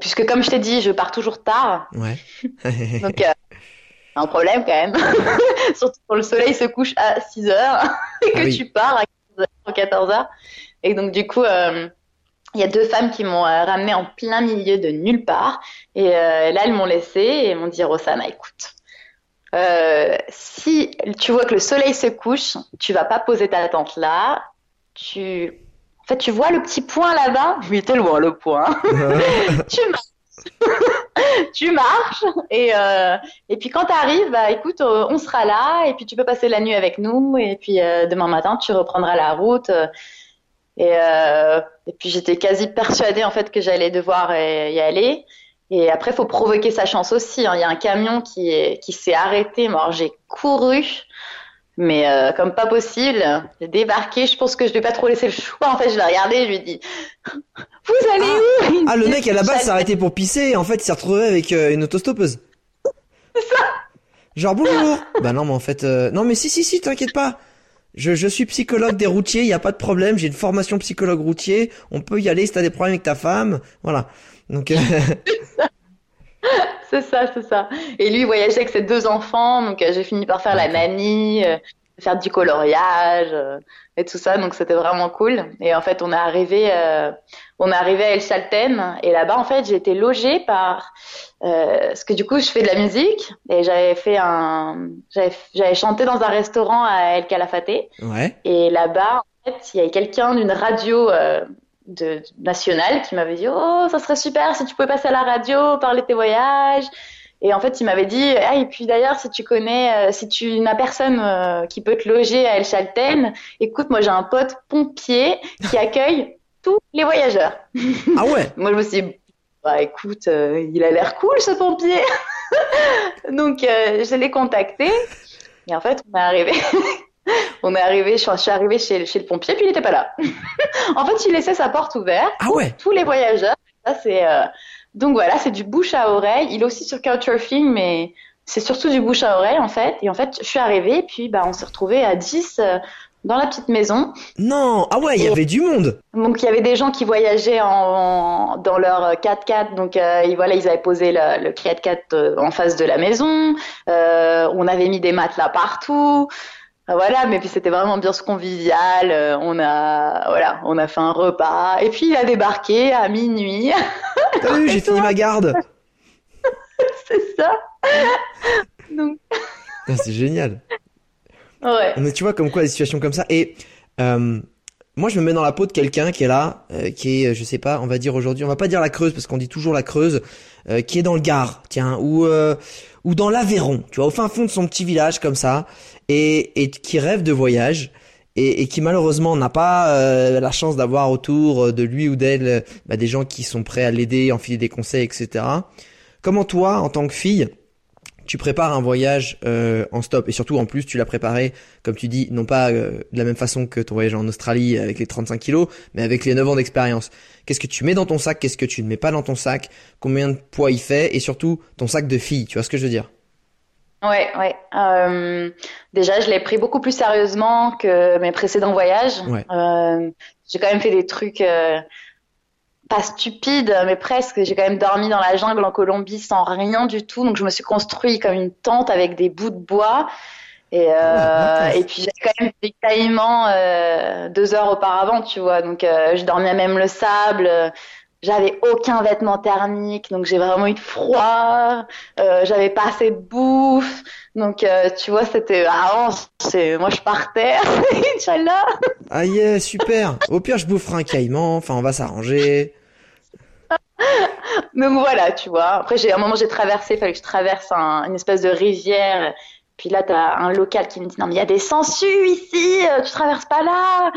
puisque comme je t'ai dit, je pars toujours tard. Ouais. *laughs* Donc, *laughs* euh, un problème quand même. *laughs* Surtout quand le soleil se couche à 6 heures et que ah tu pars à 14 heures. Et donc, du coup, euh, il y a deux femmes qui m'ont euh, ramené en plein milieu de nulle part. Et euh, là, elles m'ont laissé et m'ont dit, Rosanna, écoute. si tu vois que le soleil se couche, tu vas pas poser ta tente là. Tu fait, tu vois le petit point là-bas? Oui, était loin le point. *laughs* tu marches. *laughs* tu marches et, euh, et puis quand tu arrives, bah, écoute, euh, on sera là et puis tu peux passer la nuit avec nous et puis euh, demain matin, tu reprendras la route. Et, et puis j'étais quasi persuadée en fait que j'allais devoir y aller. Et après, il faut provoquer sa chance aussi. Hein. Il y a un camion qui, est, qui s'est arrêté. Alors j'ai couru. Mais euh, comme pas possible, j'ai débarqué. Je pense que je lui ai pas trop laissé le choix. En fait, je l'ai regardé, je lui ai dit Vous allez ah. où Ah, le mec à la base s'est arrêté pour pisser et en fait, il s'est retrouvé avec euh, une autostoppeuse. *laughs* C'est ça Genre bonjour Bah non, mais en fait, euh, non, mais si, si, si, t'inquiète pas. Je, je suis psychologue des routiers, il a pas de problème. J'ai une formation psychologue routier. On peut y aller si t'as des problèmes avec ta femme. Voilà. Donc. *laughs* *laughs* c'est ça, c'est ça. Et lui, il voyageait avec ses deux enfants, donc euh, j'ai fini par faire la nanny, euh, faire du coloriage euh, et tout ça, donc c'était vraiment cool. Et en fait, on est arrivé, on est arrivé à El Chalten, et là-bas, en fait, j'ai été logée par, parce que du coup, je fais de la musique, et j'avais fait un, j'avais chanté dans un restaurant à El Calafate. Ouais. Et là-bas, en fait, il y avait quelqu'un d'une radio de, national qui m'avait dit oh ça serait super si tu pouvais passer à la radio parler de tes voyages. Et en fait il m'avait dit ah, et puis d'ailleurs si tu connais euh, si tu n'as personne euh, qui peut te loger à El Chalten écoute moi j'ai un pote pompier qui accueille *laughs* tous les voyageurs. Ah ouais? *laughs* Moi je me suis dit bah écoute euh, il a l'air cool ce pompier. *laughs* Donc je l'ai contacté. Et en fait on est arrivé on est arrivé, je suis arrivée chez, chez le pompier, puis il n'était pas là. *laughs* en fait, il laissait sa porte ouverte ah ouais. tous les voyageurs. Ça, c'est, euh, Donc voilà, c'est du bouche à oreille. Il est aussi sur Couchsurfing, mais c'est surtout du bouche à oreille, en fait. Et en fait, je suis arrivée, et puis bah, on s'est retrouvés à 10 euh, dans la petite maison. Non, ah ouais, il y avait du monde. Donc il y avait des gens qui voyageaient en, dans leur 4x4, donc euh, voilà, ils avaient posé le, le 4x4 en face de la maison. on avait mis des matelas partout. Ah, voilà, mais puis c'était vraiment bien ce convivial. Euh, on a, voilà, on a fait un repas. Et puis il a débarqué à minuit. T'as vu, j'ai *laughs* fini ma garde. *laughs* c'est ça. Donc. *laughs* Ah, c'est génial. Ouais. Mais tu vois comme quoi des situations comme ça. Et euh, moi je me mets dans la peau de quelqu'un qui est là, euh, qui est, je sais pas, on va dire aujourd'hui, on va pas dire la Creuse parce qu'on dit toujours la Creuse, euh, qui est dans le Gard, tiens, ou ou dans l'Aveyron, tu vois, au fin fond de son petit village comme ça, et, et qui rêve de voyage. Et, et qui malheureusement n'a pas euh, la chance d'avoir autour de lui ou d'elle bah, des gens qui sont prêts à l'aider, enfiler des conseils, etc. Comment toi, en tant que fille, tu prépares un voyage euh, en stop et surtout en plus tu l'as préparé comme tu dis non pas euh, de la même façon que ton voyage en Australie avec les 35 kilos mais avec les 9 ans d'expérience qu'est-ce que tu mets dans ton sac? Qu'est-ce que tu ne mets pas dans ton sac? Combien de poids il fait? Et surtout ton sac de fille tu vois ce que je veux dire? Ouais, ouais. Euh, déjà, je l'ai pris beaucoup plus sérieusement que mes précédents voyages. Ouais. Euh, j'ai quand même fait des trucs euh, pas stupides, mais presque. J'ai quand même dormi dans la jungle en Colombie sans rien du tout. Donc, je me suis construit comme une tente avec des bouts de bois. Et, euh, d'accord. et puis, j'ai quand même fait des caillements euh, deux heures auparavant, tu vois. Donc, euh, je dormais même le sable. J'avais aucun vêtement thermique, donc j'ai vraiment eu froid. Euh, j'avais pas assez de bouffe, donc euh, tu vois, c'était ah, oh, c'est moi je partais, *laughs* Inch'Allah. ah yeah super au pire je boufferai un caïman enfin on va s'arranger *laughs* Donc voilà, tu vois. Après, j'ai à un moment j'ai traversé, il fallait que je traverse un- une espèce de rivière. Puis là, t'as un local qui me dit non mais il y a des sangsues ici, euh, tu traverses pas là.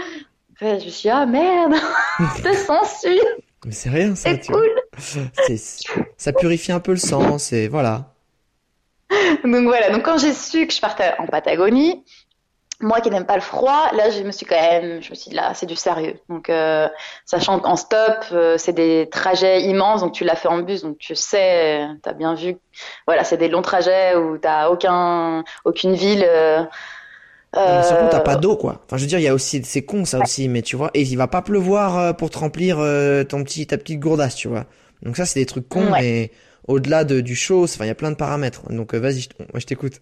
Après, je me suis dit, ah merde, *laughs* des sangsues, mais c'est rien ça c'est tu vois cool. c'est ça purifie un peu le sang c'est voilà *laughs* Donc voilà, donc quand j'ai su que je partais en Patagonie, moi qui n'aime pas le froid, là je me suis quand même, je me suis dit là c'est du sérieux. Donc euh, sachant qu'en stop euh, c'est des trajets immenses, donc tu l'as fait en bus, donc tu sais, tu as bien vu, voilà c'est des longs trajets où t'as aucun, aucune ville. euh, mais surtout, t'as euh, pas d'eau, quoi. Enfin, je veux dire, il y a aussi, c'est con, ça aussi, mais tu vois, et il va pas pleuvoir euh, pour te remplir ton petit, ta petite gourdasse, tu vois. Donc ça, c'est des trucs cons, Ouais. mais au-delà de, du show, enfin, il y a plein de paramètres. Donc, vas-y, je- moi, je t'écoute.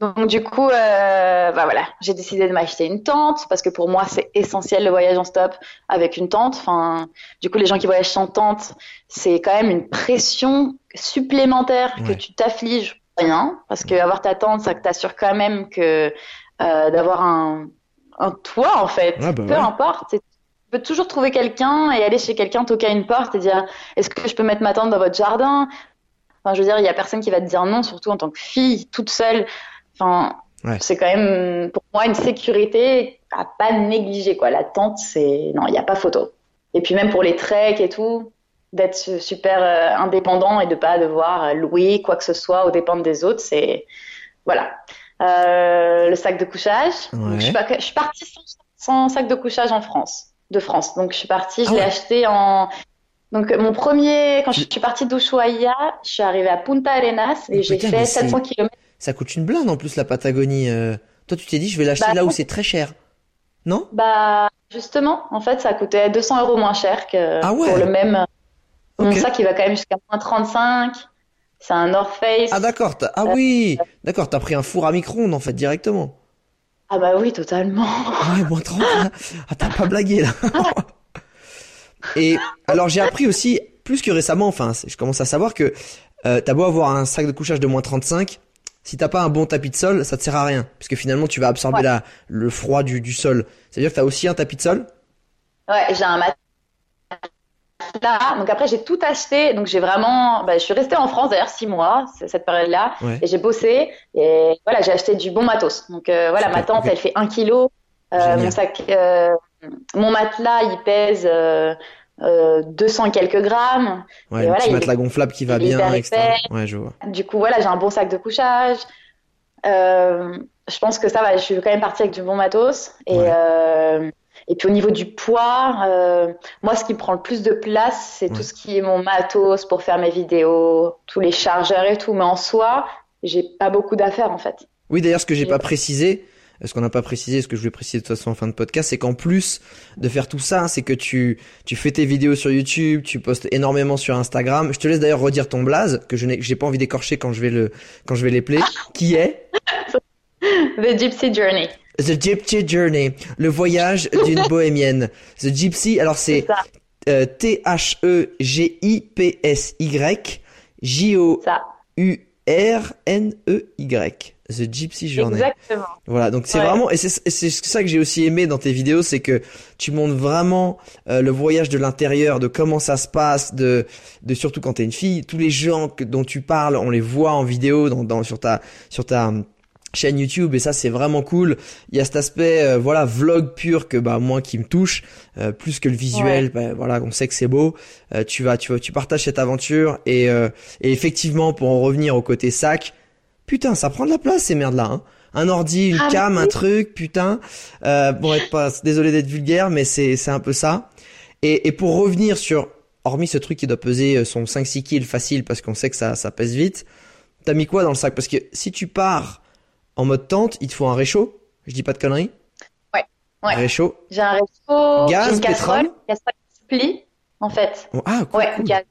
Donc du coup, euh, bah voilà, j'ai décidé de m'acheter une tente parce que pour moi c'est essentiel le voyage en stop avec une tente. Enfin, du coup les gens qui voyagent sans tente, c'est quand même une pression supplémentaire que Ouais. tu t'affliges rien parce que avoir ta tente, ça t'assure quand même que euh, d'avoir un un toit en fait. Ouais, bah Peu ouais. importe, tu peux toujours trouver quelqu'un et aller chez quelqu'un toquer à une porte et dire est-ce que je peux mettre ma tente dans votre jardin? Enfin, je veux dire, il y a personne qui va te dire non, surtout en tant que fille, toute seule. Enfin, Ouais. c'est quand même pour moi une sécurité à pas négliger quoi. La tente, c'est non, il n'y a pas photo. Et puis même pour les treks et tout, d'être su- super euh, indépendant et de pas devoir euh, louer quoi que ce soit aux dépens des autres, c'est voilà. Euh, le sac de couchage. Donc, je, suis pas- je suis partie sans, sans sac de couchage en France, de France. Donc je suis partie, je Ah l'ai acheté en donc mon premier, quand je suis partie d'Ushuaia, je suis arrivée à Punta Arenas et Oh, j'ai fait c'est- 700 km. Ça coûte une blinde, en plus, la Patagonie. euh. Toi, tu t'es dit, je vais l'acheter Bah, là où c'est très cher. Non? Bah justement, en fait, ça coûtait 200 euros moins cher que Ah ouais? pour le même. Mon Ok. sac, il va quand même jusqu'à moins 35. C'est un North Face. Ah, d'accord, t'as- ah oui! D'accord, t'as pris un four à micro-ondes, en fait, directement. Ah bah oui, totalement. Ah ouais, moins 30. là. Ah, t'as pas blagué, là. *laughs* Et alors, j'ai appris aussi, plus que récemment, enfin, je commence à savoir que euh, t'as beau avoir un sac de couchage de moins 35, si t'as pas un bon tapis de sol, ça te sert à rien. Puisque finalement, tu vas absorber Ouais. la, le froid du, du sol. C'est-à-dire que t'as aussi un tapis de sol? Ouais, j'ai un matelas. Donc après, j'ai tout acheté. Donc j'ai vraiment. Bah, je suis restée en France d'ailleurs six mois, cette période-là. Ouais. Et j'ai bossé. Et voilà, j'ai acheté du bon matos. Donc euh, voilà, ma tente, ok. elle fait un kilo. Euh, mon sac, euh, mon matelas, il pèse euh, euh, 200 et quelques grammes. Ouais, Et voilà, il est- matelas gonflable qui va bien, etc. épais. Ouais, je vois. Du coup, voilà, j'ai un bon sac de couchage. Euh, je pense que ça va, je suis quand même partie avec du bon matos. Et, Ouais. euh, et puis au niveau du poids, euh, moi, ce qui me prend le plus de place, c'est Ouais. tout ce qui est mon matos pour faire mes vidéos, tous les chargeurs et tout. Mais en soi, j'ai pas beaucoup d'affaires en fait. Oui, d'ailleurs, ce que j'ai pas précisé, ce qu'on n'a pas précisé, ce que je vais préciser de toute façon en fin de podcast, c'est qu'en plus de faire tout ça, c'est que tu, tu fais tes vidéos sur YouTube, tu postes énormément sur Instagram. Je te laisse d'ailleurs redire ton blaze, que je n'ai, j'ai pas envie d'écorcher quand je vais le, quand je vais l'épeler, qui est? *laughs* The Gypsy Journey. The Gypsy Journey, le voyage d'une *laughs* bohémienne. The Gypsy, alors c'est ça, euh, T-H-E-G-I-P-S-Y, J-O-U-R-N-E-Y. The Gypsy Journey. Exactement. Voilà, donc c'est Ouais. vraiment et c'est et c'est ça que j'ai aussi aimé dans tes vidéos, c'est que tu montres vraiment euh, le voyage de l'intérieur, de comment ça se passe, de de surtout quand t'es une fille, tous les gens que, dont tu parles, on les voit en vidéo dans, dans sur ta sur ta hum, chaîne YouTube et ça c'est vraiment cool. Il y a cet aspect euh, voilà vlog pur que bah moi qui me touche euh, plus que le visuel. bah, voilà, on sait que c'est beau. Euh, tu vas tu vas tu partages cette aventure et euh, et effectivement pour en revenir au côté sac, putain ça prend de la place ces merdes là. Hein. Un ordi, une Ah, cam, oui. un truc, putain. Euh, bon, être pas désolé d'être vulgaire, mais c'est c'est un peu ça. Et, et pour revenir sur, hormis ce truc qui doit peser euh, son 5-6 kills facile parce qu'on sait que ça, ça pèse vite, t'as mis quoi dans le sac? Parce que si tu pars en mode tente, il te faut un réchaud. Je dis pas de conneries. Ouais, ouais. Un réchaud. J'ai un réchaud, Gaz, une casserole, pétrole casserole se plie, en fait. Oh, Ah, cool, Ouais, cool. gaz.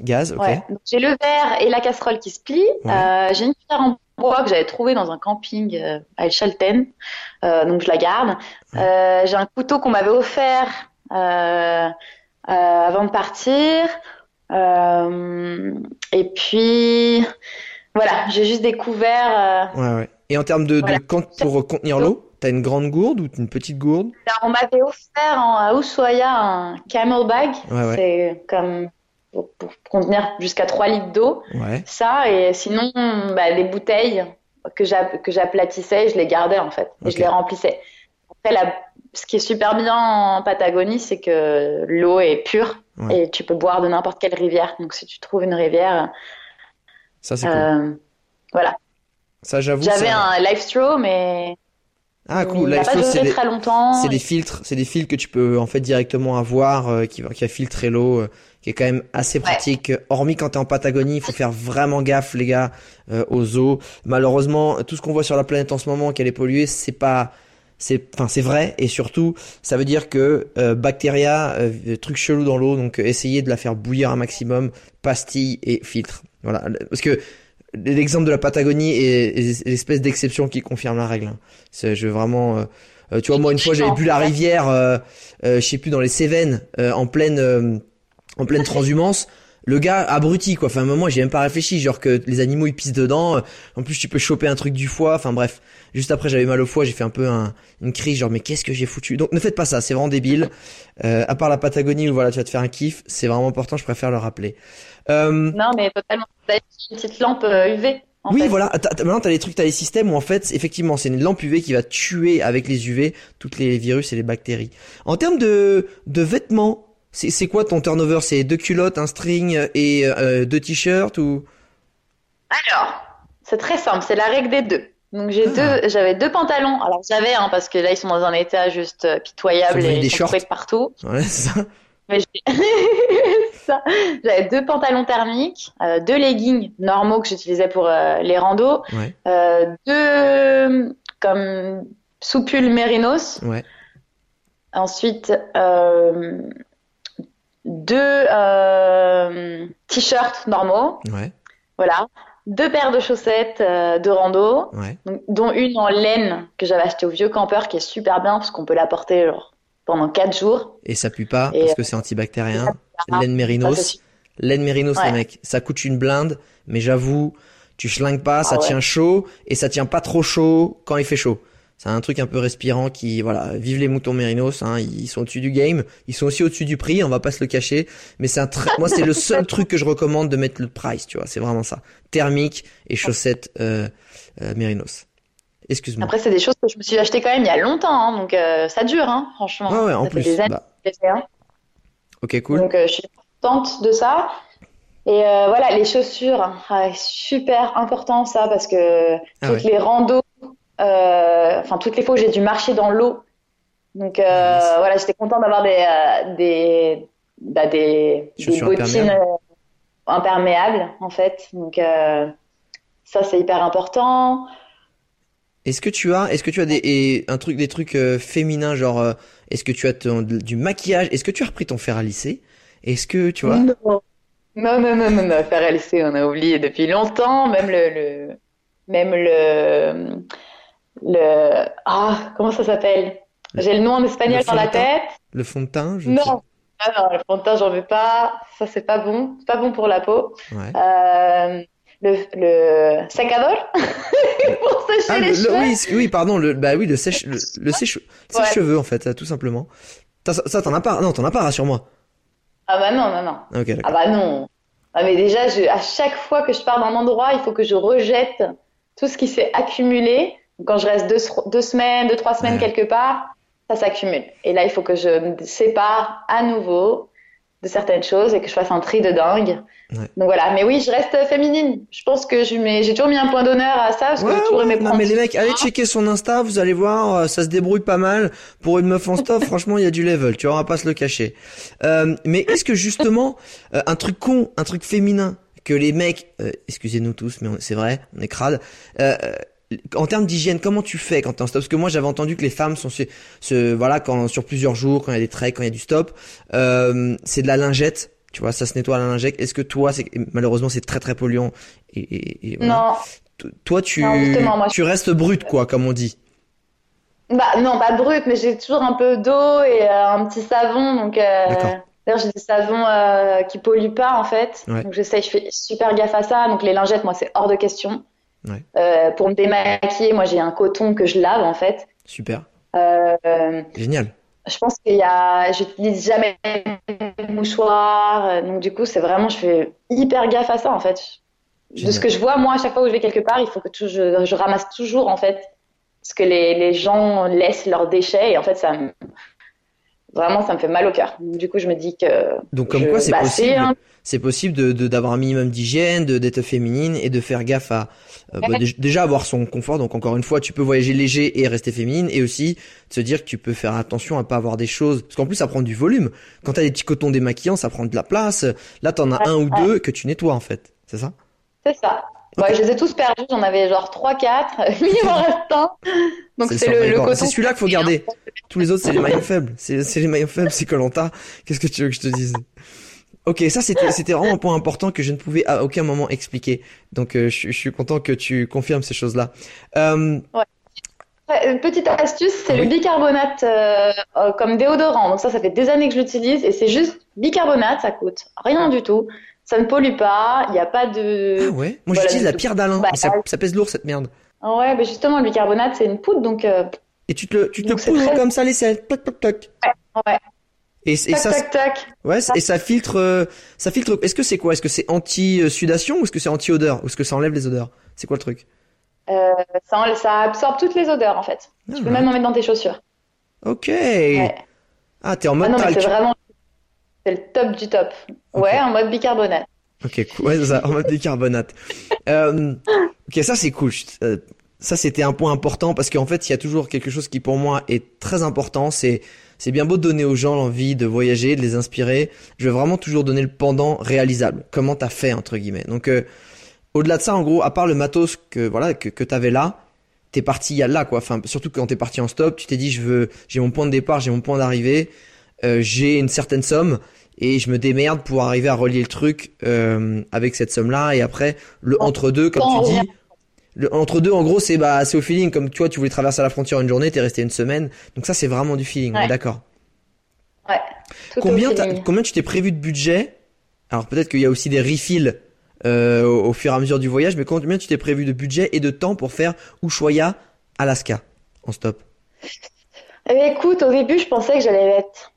Gaz, ok. Ouais. J'ai le verre et la casserole qui se plient. Ouais. Euh, j'ai une cuillère en bois que j'avais trouvée dans un camping euh, à El Chalten. Euh, donc je la garde. J'ai un couteau qu'on m'avait offert avant de partir. Et puis voilà, j'ai juste ouais. Et en termes de, de Voilà. pour contenir l'eau, t'as une grande gourde ou une petite gourde? On m'avait offert en, à Ushuaia un camel bag. C'est comme pour, pour contenir jusqu'à 3 litres d'eau. Ouais. Ça, et sinon, bah, des bouteilles que j'a- que j'aplatissais, je les gardais en fait, et je les remplissais. Après, la- ce qui est super bien en Patagonie, c'est que l'eau est pure Ouais. et tu peux boire de n'importe quelle rivière. Donc, si tu trouves une rivière, Ça, c'est cool. euh, voilà. Ça, j'avoue. J'avais ça- un live straw, mais Ah, cool. Live Flow, c'est duré des- très longtemps. C'est des filtres, c'est des filtres que tu peux en fait directement avoir, euh, qui qui va filtrer l'eau, euh, qui est quand même assez pratique. Hormis quand t'es en Patagonie, il faut faire vraiment gaffe, les gars, euh, aux eaux. Malheureusement, tout ce qu'on voit sur la planète en ce moment, qu'elle est polluée, c'est pas, c'est, enfin, c'est vrai. Et surtout, ça veut dire que euh, bactéria, euh, trucs chelous dans l'eau, donc euh, essayez de la faire bouillir un maximum, pastilles et filtres. Voilà, parce que l'exemple de la Patagonie est, est l'espèce d'exception qui confirme la règle. hein. C'est, je veux vraiment. euh, euh, tu vois, moi une fois j'avais bu la rivière, euh, euh, je sais plus dans les Cévennes, euh, en pleine, euh, en pleine transhumance. Le gars abruti quoi. Enfin, à un moment j'ai même pas réfléchi, genre que les animaux ils pissent dedans. euh, En plus tu peux choper un truc du foie. Enfin bref. Juste après j'avais mal au foie, j'ai fait un peu un, une crise genre mais qu'est-ce que j'ai foutu? Donc ne faites pas ça, c'est vraiment débile. Euh, à part la Patagonie où voilà tu vas te faire un kiff, c'est vraiment important. Je préfère le rappeler. Euh, Non, mais totalement. T'as une petite lampe euh, UV. En oui, fait. voilà. T'as- t'as- maintenant, t'as les trucs, t'as les systèmes où en fait, effectivement, c'est une lampe UV qui va tuer avec les UV toutes les virus et les bactéries. En termes de de vêtements, c'est quoi ton turnover? C'est deux culottes, un string et euh, deux t-shirts ou? Alors, c'est très simple, c'est la règle des deux. Donc j'ai Ah. deux, j'avais deux pantalons. Alors j'avais, hein, parce que là ils sont dans un état juste euh, pitoyable et ils sont de partout. Ouais, c'est ça. Mais *laughs* j'avais deux pantalons thermiques, euh, deux leggings normaux que j'utilisais pour euh, les randos, Ouais, euh, deux comme soupules mérinos. ouais. Ensuite, deux euh, t-shirts normaux. Ouais, Voilà. Deux paires de chaussettes euh, de rando, ouais. donc, dont une en laine que j'avais achetée au vieux campeur qui est super bien parce qu'on peut la porter genre, pendant quatre jours. Et ça pue pas Et, parce que c'est antibactérien. Laine Ça, mérinos. Laine mérinos, Ouais. les mecs. Ça coûte une blinde, mais j'avoue, tu schlingues pas, ça Ah ouais. tient chaud et ça tient pas trop chaud quand il fait chaud. C'est un truc un peu respirant qui, voilà, vive les moutons mérinos, hein, ils sont au-dessus du game, ils sont aussi au-dessus du prix, on va pas se le cacher, mais c'est un très, moi c'est le *laughs* seul truc que je recommande de mettre le price, tu vois, c'est vraiment ça. Thermique et chaussettes, euh, euh, mérinos. Excuse-moi. Après, c'est des choses que je me suis achetées quand même il y a longtemps, hein, donc euh, ça dure, hein, franchement. Ouais, ouais, en fait plus. des années Bah, hein. ok, cool. Donc euh, je suis contente de ça. Et euh, voilà, les chaussures, hein, ah, super important ça parce que Ah toutes ouais. les randos, enfin toutes les fois où j'ai dû marcher dans l'eau, donc euh, voilà, j'étais contente d'avoir des des des, bah, des, des bottines imperméables. euh, imperméables en fait. Donc euh, ça c'est hyper important. Est-ce que tu as, est-ce que tu as des, et un truc, des trucs euh, féminins, genre, euh, est-ce que tu as ton- du maquillage, est-ce que tu as repris ton fer à lisser? Est-ce que, tu vois, Non. Non, non, non, non, non, faire LC, on a oublié depuis longtemps, même le, le même le, le, ah, comment ça s'appelle? J'ai le nom en espagnol dans la tête. le fond de teint, je sais Non. Ah non, le fond de teint, j'en veux pas. Ça, c'est pas bon. C'est pas bon pour la peau. Ouais. Euh, le, le secador *laughs* pour sécher Ah, les le- cheveux. oui, oui, pardon, le, bah oui, le sèche, le, le sèche, Ouais. cheveux en fait, tout simplement. Ça, t'en as pas, non, t'en as pas, rassure-moi. Ah bah non, non, non. Ah, Ah bah non. Ah mais déjà, je, à chaque fois que je pars d'un endroit, il faut que je rejette tout ce qui s'est accumulé. Quand je reste deux, deux semaines, deux, trois semaines Ouais. quelque part, ça s'accumule. Et là, il faut que je me sépare à nouveau de certaines choses et que je fasse un tri de dingue. Ouais. Donc voilà. Mais oui, je reste féminine. Je pense que je mets, j'ai toujours mis un point d'honneur à ça parce que Ouais, j'ai toujours aimé non, mais les mecs, allez checker son Insta, vous allez voir, euh, ça se débrouille pas mal. Pour une meuf en stop, *laughs* franchement, il y a du level, tu va pas se le cacher. Euh, mais est-ce que justement, euh, un truc con, un truc féminin, que les mecs, euh, excusez-nous tous, mais c'est vrai, on est crade, euh, en termes d'hygiène, comment tu fais quand t'es en stop? Parce que moi, j'avais entendu que les femmes sont, ce- voilà, quand sur plusieurs jours, quand il y a des treks, quand il y a du stop, euh, c'est de la lingette. Tu vois, ça se nettoie à la lingette. Est-ce que toi, c'est malheureusement, c'est très très polluant et, et, et voilà. Non. Toi, tu, Non, justement, moi, je- tu restes brut, quoi, comme on dit. Bah non, pas brut, mais j'ai toujours un peu d'eau et euh, un petit savon. Donc, euh, d'ailleurs, j'ai des savons euh, qui polluent pas en fait. Ouais. Donc, j'essaye, je fais super gaffe à ça. Donc, les lingettes, moi, c'est hors de question. Ouais. Euh, pour me démaquiller, moi, j'ai un coton que je lave en fait. Super. Euh, Génial. je pense qu'il y a, j'utilise jamais de mouchoir. euh, Donc, du coup, c'est vraiment, je fais hyper gaffe à ça en fait. De ce que je vois, moi, à chaque fois que je vais quelque part, il faut que tout- je, je ramasse toujours en fait ce que les, les gens laissent leurs déchets et en fait, ça me, vraiment, ça me fait mal au cœur. Du coup, je me dis que Donc, comme je- quoi, c'est bah, possible. c'est C'est possible de, de- d'avoir un minimum d'hygiène, de, d'être féminine et de faire gaffe à, euh, bah, déjà avoir son confort. Donc, encore une fois, tu peux voyager léger et rester féminine et aussi de se dire que tu peux faire attention à pas avoir des choses. Parce qu'en plus, ça prend du volume. Quand t'as des petits cotons démaquillants, ça prend de la place. Là, t'en as Ouais, un ou deux que tu nettoies, en fait. C'est ça? C'est ça. Ouais, je les ai tous perdus. J'en avais genre 3-4. *laughs* Il m'en reste un. Donc, c'est le, le coton. C'est celui-là qu'il faut garder. Tous les autres, c'est les *laughs* maillons faibles. C'est, les maillons faibles, c'est Colanta. Qu'est-ce que tu veux que je te dise? Ok, ça c'était, c'était vraiment un point important que je ne pouvais à aucun moment expliquer. Donc, euh, je, je suis content que tu confirmes ces choses-là. Euh, Ouais, Une petite astuce, c'est Oui. le bicarbonate euh, euh, comme déodorant. Donc ça, ça fait des années que je l'utilise et c'est juste bicarbonate, ça coûte rien du tout. Ça ne pollue pas, il n'y a pas de... Ah ouais? Moi, Voilà, j'utilise la pierre d'Alain. Bah, ça, ça pèse lourd, cette merde. Ah Ouais, mais justement, le bicarbonate, c'est une poudre, donc euh, Et tu te le, tu te le poudres très- comme ça, les selles. Toc, toc, toc. ouais, Et, et tac, ça, tac, tac. ouais, et ça filtre, euh, ça filtre, est-ce que c'est quoi? Est-ce que c'est anti-sudation ou est-ce que c'est anti-odeur? Ou est-ce que ça enlève les odeurs? C'est quoi le truc? Euh, ça, enlève- ça absorbe toutes les odeurs, en fait. Tu peux Ah, même en mettre dans tes chaussures. Ok. Ouais. Ah, t'es en Ah mode non, mais talc. c'est vraiment... C'est le top du top. Ouais, en mode bicarbonate. Ok, cool. Ouais, ça, en mode bicarbonate. *laughs* Euh, ok, ça c'est cool. Euh, ça c'était un point important parce qu'en fait, il y a toujours quelque chose qui pour moi est très important. C'est c'est bien beau de donner aux gens l'envie de voyager, de les inspirer. Je veux vraiment toujours donner le pendant réalisable. Comment t'as fait entre guillemets. Donc euh, au-delà de ça, en gros, à part le matos que voilà que que t'avais là, t'es parti à là quoi. Enfin, surtout quand t'es parti en stop, tu t'es dit je veux, j'ai mon point de départ, j'ai mon point d'arrivée, j'ai une certaine somme et je me démerde pour arriver à relier le truc euh, avec cette somme là et après le entre deux comme tu dis le entre deux en gros c'est bah c'est au feeling. Comme tu vois tu voulais traverser la frontière une journée t'es resté une semaine. Donc ça c'est vraiment du feeling Ouais. d'accord. Ouais. Tout combien combien tu t'es prévu de budget? Alors peut-être qu'il y a aussi des refills euh, au, au fur et à mesure du voyage mais combien tu t'es prévu de budget et de temps pour faire Ushuaia Alaska? En stop. Eh écoute, au début, je pensais que j'allais être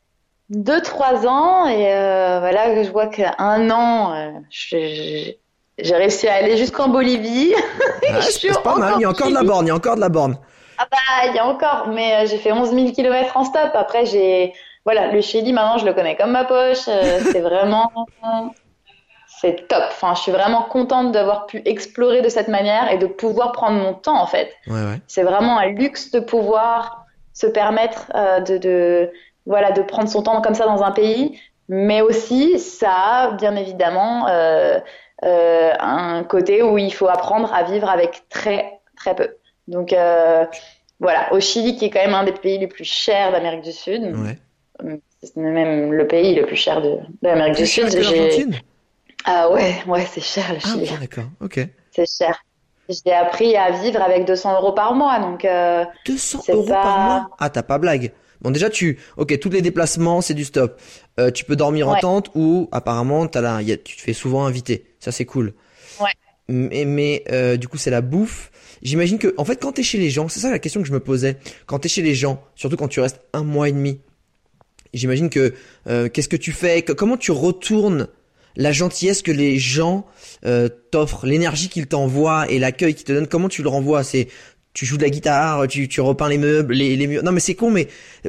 2-3 ans et euh, voilà, je vois qu'un an, euh, j'ai réussi à aller jusqu'en Bolivie. *laughs* Ah, c'est pas mal il y a encore de la borne il y a encore de la borne Ah bah, il y a encore, mais euh, j'ai fait 11 000 km en stop. Après, j'ai, voilà, le Chili, maintenant, je le connais comme ma poche. Euh, *laughs* c'est vraiment, c'est top. Enfin, je suis vraiment contente d'avoir pu explorer de cette manière et de pouvoir prendre mon temps, en fait. ouais ouais C'est vraiment un luxe de pouvoir se permettre euh, de, de, voilà, de prendre son temps comme ça dans un pays, mais aussi ça a bien évidemment euh, euh, un côté où il faut apprendre à vivre avec très très peu. Donc euh, voilà, au Chili qui est quand même un des pays les plus chers d'Amérique du Sud, ouais c'est même le pays le plus cher de, de l'Amérique du cher Sud. que Ah ouais, ouais, c'est cher le ah Chili, d'accord ok c'est cher. J'ai appris à vivre avec 200 euros par mois, donc euh, 200 C'est euros par mois? Ah, t'as pas blague. Bon, déjà, tu, ok, tous les déplacements, c'est du stop. Euh, tu peux dormir en tente ou, apparemment, t'as là, y a, tu te fais souvent inviter. Ça, c'est cool. Ouais. mais, mais euh, du coup c'est la bouffe. J'imagine que en fait quand t'es chez les gens, c'est ça la question que je me posais. Quand t'es chez les gens, surtout quand tu restes un mois et demi, j'imagine que euh, qu'est-ce que tu fais, que- comment tu retournes la gentillesse que les gens euh, t'offrent, l'énergie qu'ils t'envoient et l'accueil qu'ils te donnent, comment tu le renvoies? C'est tu joues de la guitare, tu, tu repeins les meubles, les, les murs. Non mais c'est con, mais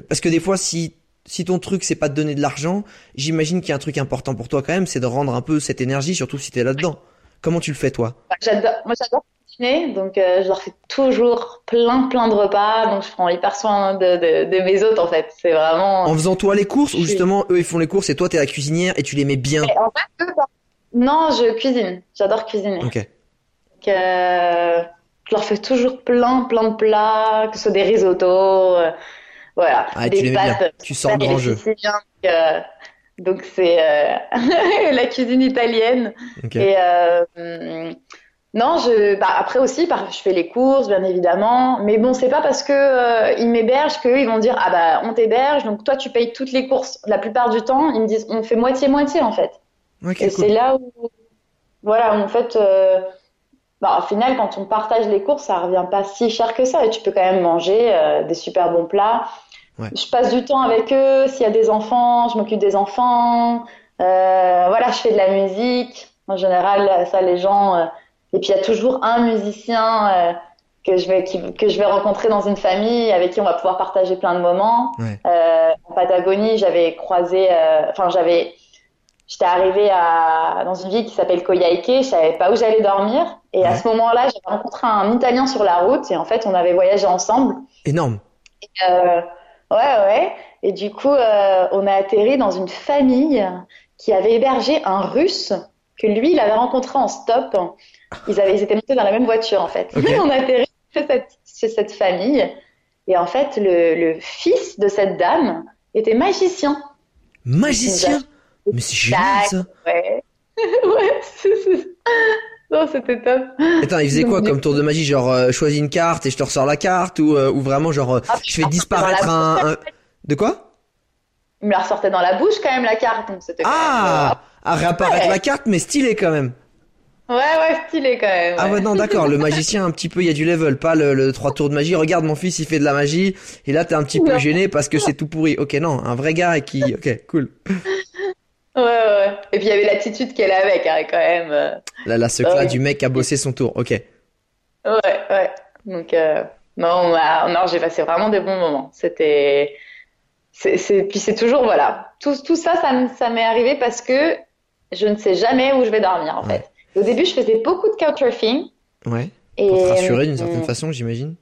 parce que des fois si si ton truc c'est pas de donner de l'argent, j'imagine qu'il y a un truc important pour toi quand même, c'est de rendre un peu cette énergie, surtout si t'es là-dedans. Comment tu le fais toi? J'adore, moi j'adore cuisiner, donc euh, je leur fais toujours plein plein de repas, donc je prends hyper soin de, de, de mes hôtes en fait. C'est vraiment. En faisant toi les courses ou justement eux ils font les courses et toi t'es la cuisinière et tu les mets bien? En fait, non, je cuisine. J'adore cuisiner. Ok. Donc, euh, je leur fais toujours plein plein de plats, que ce soit des risottos, euh, voilà, Ah, des tu mets bien. pâtes. Tu sors grand les jeu. Euh, donc c'est euh, *laughs* la cuisine italienne. Et euh, non, je, bah, après aussi, par- je fais les courses, bien évidemment. Mais bon, c'est pas parce que euh, ils m'hébergent qu'eux, ils vont dire, ah bah, on t'héberge, donc toi, tu payes toutes les courses. La plupart du temps, ils me disent, on fait moitié-moitié, en fait. Et cool. c'est là où, voilà, en fait, euh, bah, au final, quand on partage les courses, ça revient pas si cher que ça. Et tu peux quand même manger euh, des super bons plats. Ouais. Je passe du temps avec eux. S'il y a des enfants, je m'occupe des enfants. Euh, voilà, je fais de la musique. En général, ça, les gens. euh, Et puis, il y a toujours un musicien euh, que je vais, qui- que je vais rencontrer dans une famille avec qui on va pouvoir partager plein de moments. Ouais. Euh, en Patagonie, j'avais croisé, euh, enfin, j'avais, j'étais arrivée à, dans une ville qui s'appelle Coyhaique, je savais pas où j'allais dormir. Et à ce moment-là, j'avais rencontré un Italien sur la route et en fait, on avait voyagé ensemble. Énorme. Euh, ouais, ouais. Et du coup, euh, on a atterri dans une famille qui avait hébergé un Russe que lui, il avait rencontré en stop. Ils avaient, ils étaient montés dans la même voiture, en fait. *laughs* On a atterri chez cette, chez cette famille. Et en fait, le, le fils de cette dame était magicien. Magicien? Mais c'est génial ça. Ouais. *laughs* ouais, Non, c'était top. Attends, il faisait quoi comme tour de magie Genre euh, choisis une carte et je te ressors la carte ou, euh, ou vraiment genre euh, Ah, je fais disparaître un, bouche. un- De quoi? Il me la ressortait dans la bouche quand même, la carte. Donc Ah À réapparaître Ouais. la carte mais stylé quand même. euh, Ouais, ouais, stylé quand même. Ah ouais non d'accord, le magicien un petit peu il y a du level, pas le, le trois tours de magie. Regarde mon fils il fait de la magie et là t'es un petit peu gêné parce que c'est tout pourri. Ok non, un vrai gars qui... Ok cool. Ouais, ouais. Et puis il y avait l'attitude qu'elle avait quand quand même. Là la secla Ouais. du mec a bossé son tour. Ok. Ouais, ouais. Donc, euh, non, non, j'ai passé vraiment des bons moments. C'était, puis c'est toujours, voilà. Tout, tout ça, ça, m'est arrivé parce que je ne sais jamais où je vais dormir, en Ouais. fait. Au début, je faisais beaucoup de couchsurfing. Ouais. Et, Pour te rassurer d'une certaine euh, façon j'imagine.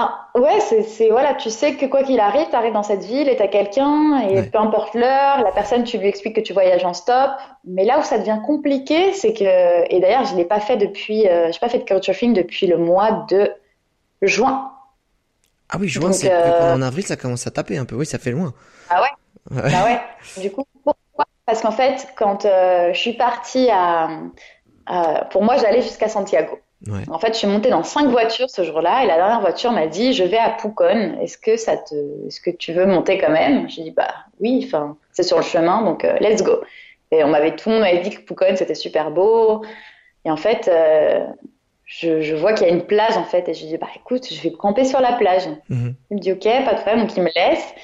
Ah, ouais, c'est, voilà, tu sais que quoi qu'il arrive, t'arrives dans cette ville et t'as quelqu'un, et Ouais. peu importe l'heure, la personne, tu lui expliques que tu voyages en stop. Mais là où ça devient compliqué, c'est que, et d'ailleurs, je l'ai pas fait depuis, euh, j'ai pas fait de couchsurfing depuis le mois de juin. Ah oui, Donc, c'est euh, en avril ça commence à taper un peu. Oui, ça fait loin. Ah ouais? Ouais. Bah ouais. Du coup, pourquoi? Parce qu'en fait, quand euh, je suis partie à- pour moi, j'allais jusqu'à Santiago. Ouais. En fait, je suis montée dans cinq voitures ce jour-là, et la dernière voiture m'a dit, je vais à Pucón. Est-ce que ça te, est-ce que tu veux monter quand même? J'ai dit, bah oui. Enfin, c'est sur le chemin, donc euh, let's go. Et on m'avait, tout le monde m'avait dit que Pucón c'était super beau. Et en fait, euh, je, je vois qu'il y a une plage en fait, et je dis, bah écoute, je vais camper sur la plage. Mhm. Il me dit ok, pas de problème, donc il me laisse.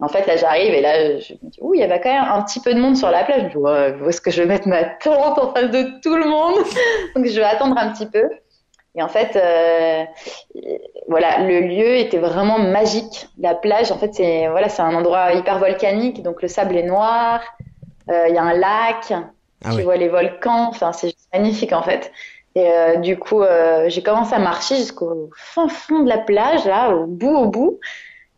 En fait, là, j'arrive et là, je me dis, ouh, il y avait quand même un petit peu de monde sur la plage. Je me dis, où est-ce que je vais mettre ma tente en face de tout le monde? *laughs* Donc, je vais attendre un petit peu. Et en fait, euh, voilà, le lieu était vraiment magique. La plage, en fait, c'est voilà, c'est un endroit hyper volcanique, donc le sable est noir. Euh, Il y a un lac, Ah tu vois les volcans. Enfin, c'est magnifique en fait. Et euh, du coup, j'ai commencé à marcher jusqu'au fin fond de la plage, là, au bout, au bout.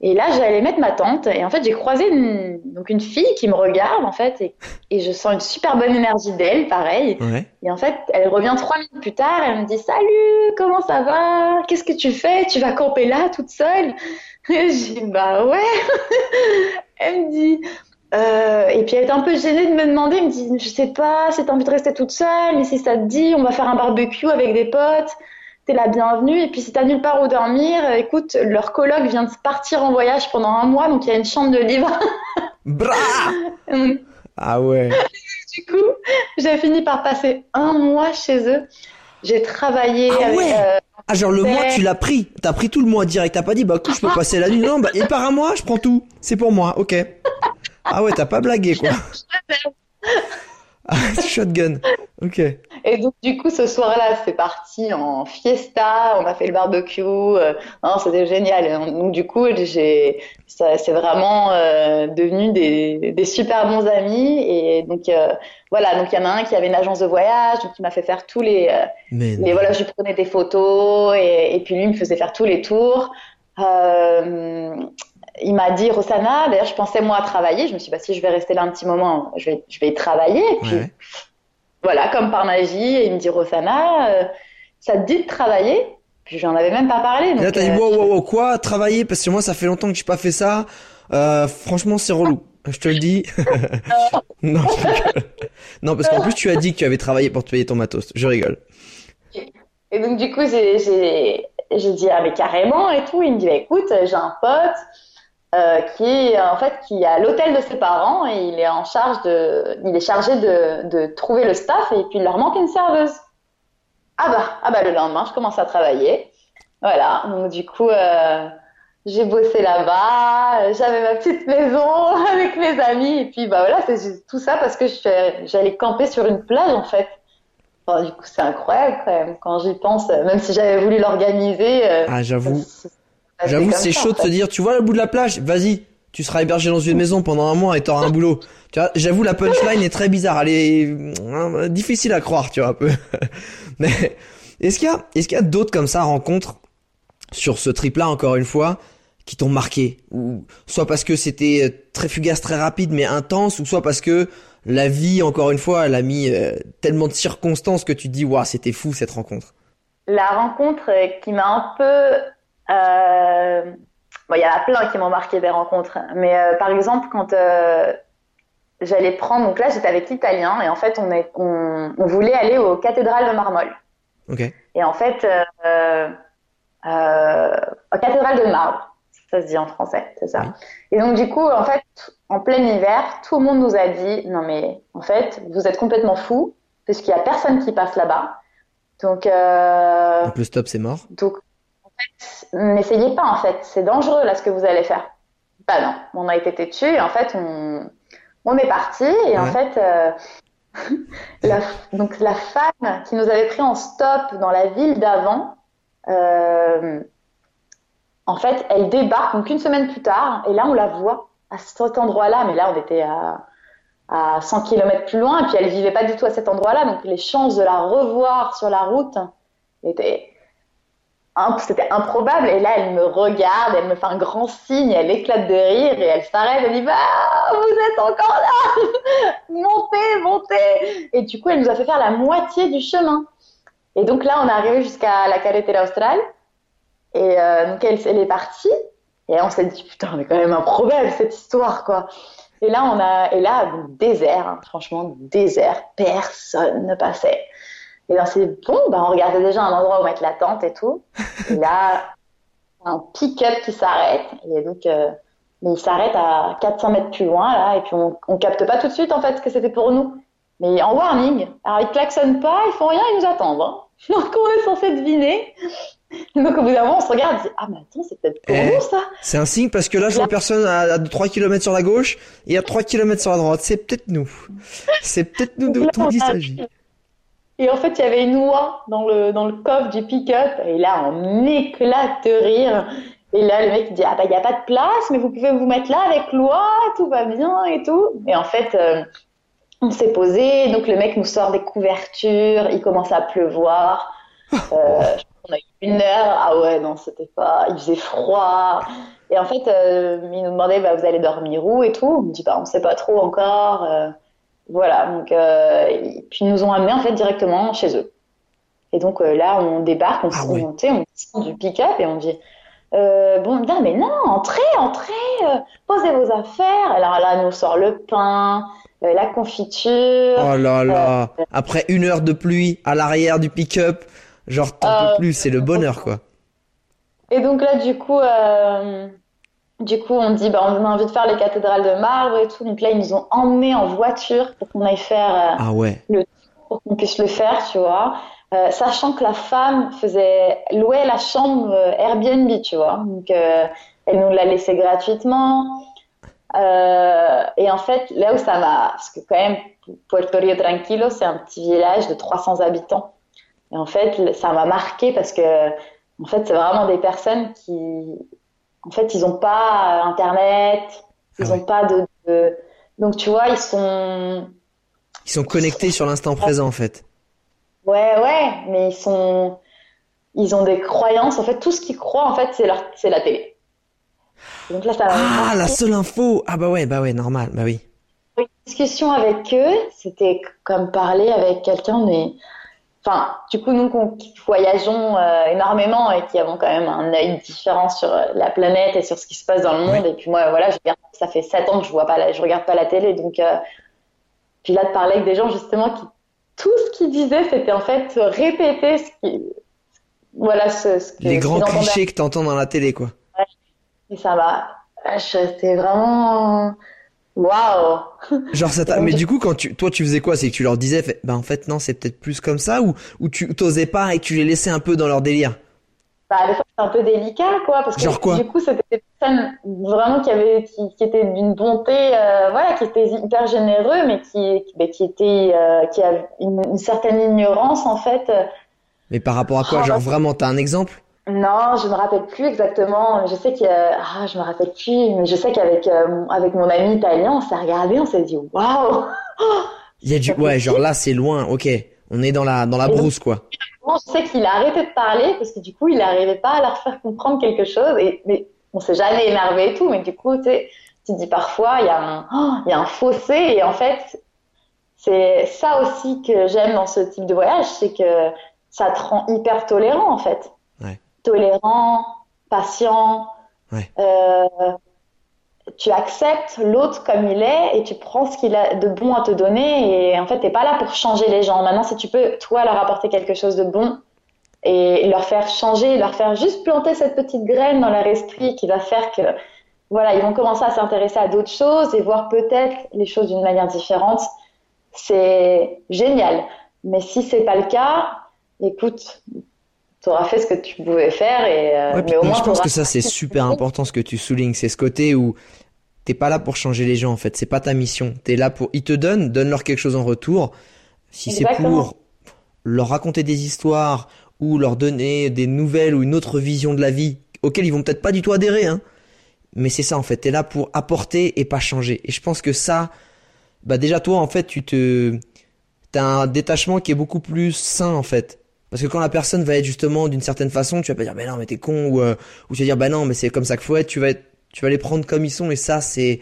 Et là, j'allais mettre ma tente. Et en fait, j'ai croisé une, donc une fille qui me regarde, en fait, et, et je sens une super bonne énergie d'elle, pareil. Ouais. Et en fait, elle revient trois minutes plus tard, elle me dit Salut, comment ça va? Qu'est-ce que tu fais? Tu vas camper là toute seule? *laughs* Et j'ai dit Bah ouais. *laughs* Elle me dit euh, et puis elle était un peu gênée de me demander, elle me dit Je sais pas si t'as envie de rester toute seule, mais si ça te dit, on va faire un barbecue avec des potes. T'es la bienvenue. Et puis si t'as nulle part où dormir, euh, écoute, leur coloc vient de partir en voyage pendant un mois, donc il y a une chambre de libre. *laughs* Bra Donc, *laughs* Ah ouais. du coup, j'ai fini par passer un mois chez eux. J'ai travaillé Ah avec, ouais euh, Ah genre le mois tu l'as pris, t'as pris tout le mois direct, t'as pas dit bah écoute je peux passer la nuit, non bah et par un mois je prends tout, c'est pour moi, ok. Ah ouais t'as pas blagué quoi. *laughs* Ah, *laughs* shotgun, ok. Et donc, du coup, ce soir-là, c'est parti en fiesta. On a fait le barbecue. euh, non, c'était génial. Donc, du coup, j'ai, c'est vraiment euh, devenu des, des super bons amis. Et donc, euh, voilà. Donc, il y en a un qui avait une agence de voyage, donc il m'a fait faire tous les, euh, Mais les voilà, je lui prenais des photos et, et puis lui me faisait faire tous les tours. Il m'a dit, Rosanna, d'ailleurs, je pensais moi à travailler. Je me suis dit, bah, si je vais rester là un petit moment, je vais, je vais travailler. Et puis, Ouais. voilà, comme par magie, et il me dit, Rosanna, euh, ça te dit de travailler? Puis j'en avais même pas parlé. Et là donc, t'as dit euh, wow wow wow quoi? Travailler? Parce que moi ça fait longtemps que j'ai pas fait ça. Euh, franchement c'est relou. Je te le dis. *laughs* non. non parce qu'en plus tu as dit que tu avais travaillé pour te payer ton matos. Je rigole. Et donc, du coup, j'ai dit, ah, mais carrément et tout. Il me dit, bah, écoute, j'ai un pote euh, qui est, en fait, qui est à l'hôtel de ses parents et il est en charge de, il est chargé de, de trouver le staff et puis il leur manque une serveuse. Ah bah, ah bah, le lendemain, je commence à travailler. Voilà. Donc, du coup, euh, j'ai bossé là-bas, j'avais ma petite maison *laughs* avec mes amis et puis, bah, voilà, c'est tout ça parce que j'allais camper sur une plage, en fait. Enfin, du coup, c'est incroyable quand même quand j'y pense. Même si j'avais voulu l'organiser. euh, Ah j'avoue. Ça- J'avoue c'est chaud de se dire tu vois le bout de la plage vas-y tu seras hébergé dans une maison pendant un mois et t'auras un boulot. Tu vois j'avoue la punchline est très bizarre elle est euh, difficile à croire tu vois un peu. *laughs* Mais est-ce qu'il y a est-ce qu'il y a d'autres comme ça rencontres sur ce trip là encore une fois qui t'ont marqué? Ou soit parce que c'était euh, très fugace très rapide mais intense ou soit parce que la vie encore une fois elle a mis euh, tellement de circonstances que tu te dis waouh c'était fou cette rencontre? La rencontre euh, qui m'a un peu. Euh, Bon, il y en a plein qui m'ont marqué des rencontres. Mais euh, par exemple, quand euh, j'allais prendre. Donc là, j'étais avec l'Italien et en fait, on, est... on... on voulait aller aux cathédrales de Marmol. Ok. Et en fait, euh, euh, cathédrale de marbre, ça se dit en français, c'est ça. Oui. Et donc du coup, en fait, en plein hiver, tout le monde nous a dit, non mais en fait, vous êtes complètement fous, puisqu'il y a personne qui passe là-bas. Donc, Donc le stop c'est mort. donc n'essayez pas en fait, c'est dangereux là ce que vous allez faire. Bah non, on a été têtus et en fait on, on est parti et en fait euh, *laughs* la, donc la femme qui nous avait pris en stop dans la ville d'avant, euh, en fait elle débarque donc une semaine plus tard et là on la voit à cet endroit-là, mais là on était à, à 100 km plus loin et puis elle vivait pas du tout à cet endroit-là. Donc les chances de la revoir sur la route étaient C'était improbable. Et là, elle me regarde, elle me fait un grand signe, elle éclate de rire et elle s'arrête, elle dit Bah, vous êtes encore là *laughs* Montez, montez Et du coup, elle nous a fait faire la moitié du chemin. Et donc là, on est arrivé jusqu'à la Carretera Austral. Et euh, donc, elle, elle est partie. Et on s'est dit Putain, mais quand même improbable cette histoire, quoi. Et là, on a, et là, désert, hein, franchement, désert, personne ne passait. Et là, c'est bon, bah, on regardait déjà un endroit où mettre la tente et tout. Et là, *laughs* un pick-up qui s'arrête. Et donc, euh, mais il s'arrête à 400 mètres plus loin, là. Et puis, on, on capte pas tout de suite, en fait, que c'était pour nous. Mais en warning. Alors, ils klaxonnent pas, ils font rien, ils nous attendent. hein. *laughs* Donc, on est censé deviner. Et donc, au bout d'un moment, on se regarde, on se dit, ah, mais attends, c'est peut-être pour Eh. nous, ça. C'est un signe parce que là, je vois personne à, à 3 km sur la gauche et à 3 km sur la droite. C'est peut-être nous. *laughs* C'est peut-être nous dont il on s'agit. Et en fait, il y avait une oie dans le, dans le coffre du pick-up. Et là, on éclate de rire. Et là, le mec il dit Ah, bah, il n'y a pas de place, mais vous pouvez vous mettre là avec l'oie, tout va bien et tout. Et en fait, euh, on s'est posé. Donc, le mec nous sort des couvertures. Il commence à pleuvoir. Euh, *laughs* qu'on a eu une heure. Ah ouais, non, c'était pas. Il faisait froid. Et en fait, euh, il nous demandait bah, Vous allez dormir où et tout? On me dit bah, On ne sait pas trop encore. Voilà, donc euh, et puis ils nous ont amenés en fait directement chez eux. Et donc euh, là, on débarque, on Ah monte, on descend du pick-up et on dit euh, bon, bien, mais non, entrez, entrez, euh, posez vos affaires. Alors là, on nous sort le pain, euh, la confiture. Oh là là. Après une heure de pluie à l'arrière du pick-up, genre t'en Euh, peux plus, c'est le bonheur quoi. Et donc là, du coup, du coup, on dit, bah, on a envie de faire les cathédrales de marbre et tout. Donc là, ils nous ont emmenés en voiture pour qu'on aille faire euh, Ah ouais. le pour qu'on puisse le faire, tu vois. Euh, sachant que la femme faisait louer la chambre euh, Airbnb, tu vois. Donc, euh, elle nous l'a laissé gratuitement. Et en fait, là où ça m'a, parce que quand même, Puerto Rio Tranquilo, c'est un petit village de 300 habitants. Et en fait, ça m'a marqué parce que, en fait, c'est vraiment des personnes qui, en fait, ils n'ont pas Internet, ils Ah n'ont ouais. pas de, de- donc tu vois, ils sont, Ils sont connectés sur l'instant présent, en fait. ouais, ouais, mais ils sont, ils ont des croyances. En fait, tout ce qu'ils croient, en fait, c'est leur, c'est la télé. Donc là, ça Ah, la seule info. Ah bah ouais, bah ouais, normal, bah oui. Une discussion avec eux, c'était comme parler avec quelqu'un, mais enfin, du coup, nous qui voyageons euh, énormément et qui avons quand même un œil différent sur euh, la planète et sur ce qui se passe dans le monde. Et puis moi, voilà, je regarde, ça fait sept ans que je vois pas, la, je regarde pas la télé, donc euh, puis là de parler avec des gens justement qui tout ce qu'ils disaient, c'était en fait répéter ce qui, voilà, ce, ce que Les grands clichés que t'entends dans la télé, quoi. Et ça va, c'était vraiment waouh. Genre ça Mais du coup, quand tu, toi, tu faisais quoi? C'est que tu leur disais, fait, bah en fait, non, c'est peut-être plus comme ça, ou, ou tu t'osais pas et tu les laissais un peu dans leur délire? Bah, des fois, c'est un peu délicat, quoi, parce que Genre quoi? du coup, c'était des personnes vraiment qui avaient, qui, qui étaient d'une bonté, euh, voilà, qui étaient hyper généreux, mais qui, qui, bah, qui étaient, euh, qui avaient une, une certaine ignorance, en fait. Mais par rapport à quoi? Oh, Genre bah- vraiment, t'as un exemple? Non, je me rappelle plus exactement. Je sais a, ah, je me rappelle plus, mais je sais qu'avec, euh, avec mon ami italien, on s'est regardé, on s'est dit, waouh! Il y a du, ouais, genre là, c'est loin, ok. On est dans la, dans la brousse, quoi. Bon, je sais qu'il a arrêté de parler parce que du coup, il n'arrivait pas à leur faire comprendre quelque chose. Et mais on s'est jamais énervé et tout, mais du coup, tu sais, tu te dis parfois, il y a un, oh, il y a un fossé. Et en fait, c'est ça aussi que j'aime dans ce type de voyage, c'est que ça te rend hyper tolérant en fait. Tolérant, patient. Ouais. Euh, tu acceptes l'autre comme il est et tu prends ce qu'il a de bon à te donner et en fait t'es pas là pour changer les gens. Maintenant si tu peux toi leur apporter quelque chose de bon et leur faire changer, leur faire juste planter cette petite graine dans leur esprit qui va faire que voilà ils vont commencer à s'intéresser à d'autres choses et voir peut-être les choses d'une manière différente. C'est génial. Mais si c'est pas le cas, écoute, tu auras fait ce que tu pouvais faire et euh, Ouais, mais au moi, moins je pense que ça, c'est super important ce que tu soulignes. C'est ce côté où t'es pas là pour changer les gens, en fait. C'est pas ta mission. T'es là pour, ils te donnent, donne-leur quelque chose en retour. Si c'est pour leur raconter des histoires ou leur donner des nouvelles ou une autre vision de la vie auxquelles ils vont peut-être pas du tout adhérer, hein. Mais c'est ça, en fait. T'es là pour apporter et pas changer. Et je pense que ça, bah, déjà, toi, en fait, tu te, t'as un détachement qui est beaucoup plus sain, en fait. Parce que quand la personne va être justement d'une certaine façon, tu vas pas dire, bah non, mais t'es con, ou, euh, ou tu vas dire, bah non, mais c'est comme ça qu'il faut être, tu vas être, tu vas les prendre comme ils sont, et ça, c'est,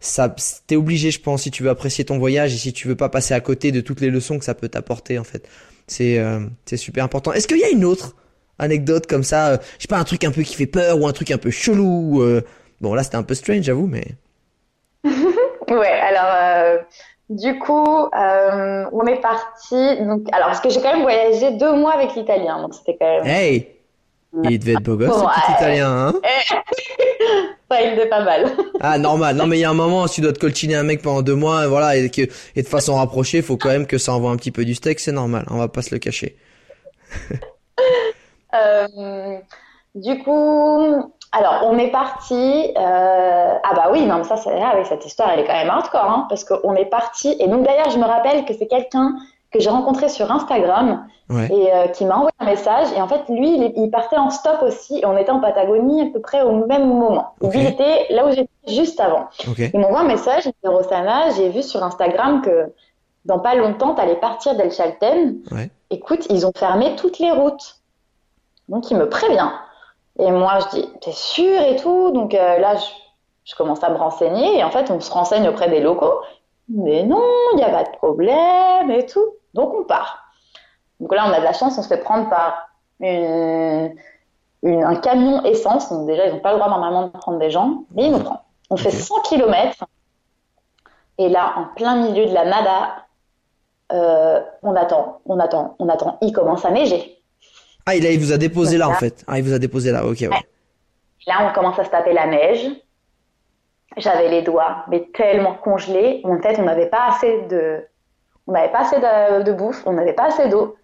ça, t'es obligé, je pense, si tu veux apprécier ton voyage et si tu veux pas passer à côté de toutes les leçons que ça peut t'apporter, en fait. C'est, euh, c'est super important. Est-ce qu'il y a une autre anecdote comme ça, euh, je sais pas, un truc un peu qui fait peur, ou un truc un peu chelou, ou, euh, bon, là, c'était un peu strange, j'avoue, mais. *laughs* Ouais, alors euh, du coup, euh, on est parti. Donc, alors parce que j'ai quand même voyagé deux mois avec l'italien, donc c'était quand même. Hey! Il devait être beau gosse, ce Ouais. petit italien, hein? *laughs* Ouais, il était pas mal. Ah, normal. Non, mais il y a un moment, si tu dois te coltiner un mec pendant deux mois, voilà, et, que, et de façon rapprochée, faut quand même que ça envoie un petit peu du steak, c'est normal. On va pas se le cacher. *laughs* Euh, du coup, alors on est parti. euh, ah bah oui, non, mais ça, c'est oui, cette histoire, elle est quand même hardcore, hein, parce qu'on est parti. Et donc d'ailleurs, je me rappelle que c'est quelqu'un que j'ai rencontré sur Instagram Ouais. et euh, qui m'a envoyé un message. Et en fait, lui, il, il partait en stop aussi. Et on était en Patagonie à peu près au même moment. Il était là où j'étais juste avant. Ok. Il m'envoie un message, il me dit Rossana, j'ai vu sur Instagram que dans pas longtemps, tu allais partir d'El Chalten. Ouais. Écoute, ils ont fermé toutes les routes. Donc il me prévient. Et moi, je dis, t'es sûr et tout Donc euh, là, je, je commence à me renseigner. Et en fait, on se renseigne auprès des locaux. Mais non, il n'y a pas de problème et tout. Donc on part. Donc là, on a de la chance, on se fait prendre par une, une- un camion essence. Donc déjà, ils n'ont pas le droit normalement de prendre des gens. Mais ils nous prennent. On fait Ok. 100 km. Et là, en plein milieu de la nada, euh, on attend, on attend, on attend. Il commence à neiger. Ah, il, a, il vous a déposé là, en fait. Ah, il vous a déposé là, ok, ouais. Là, on commence à se taper la neige. j'avais les doigts, mais tellement congelés. En fait, on n'avait pas assez de, on n'avait pas assez de, de bouffe, on n'avait pas assez d'eau.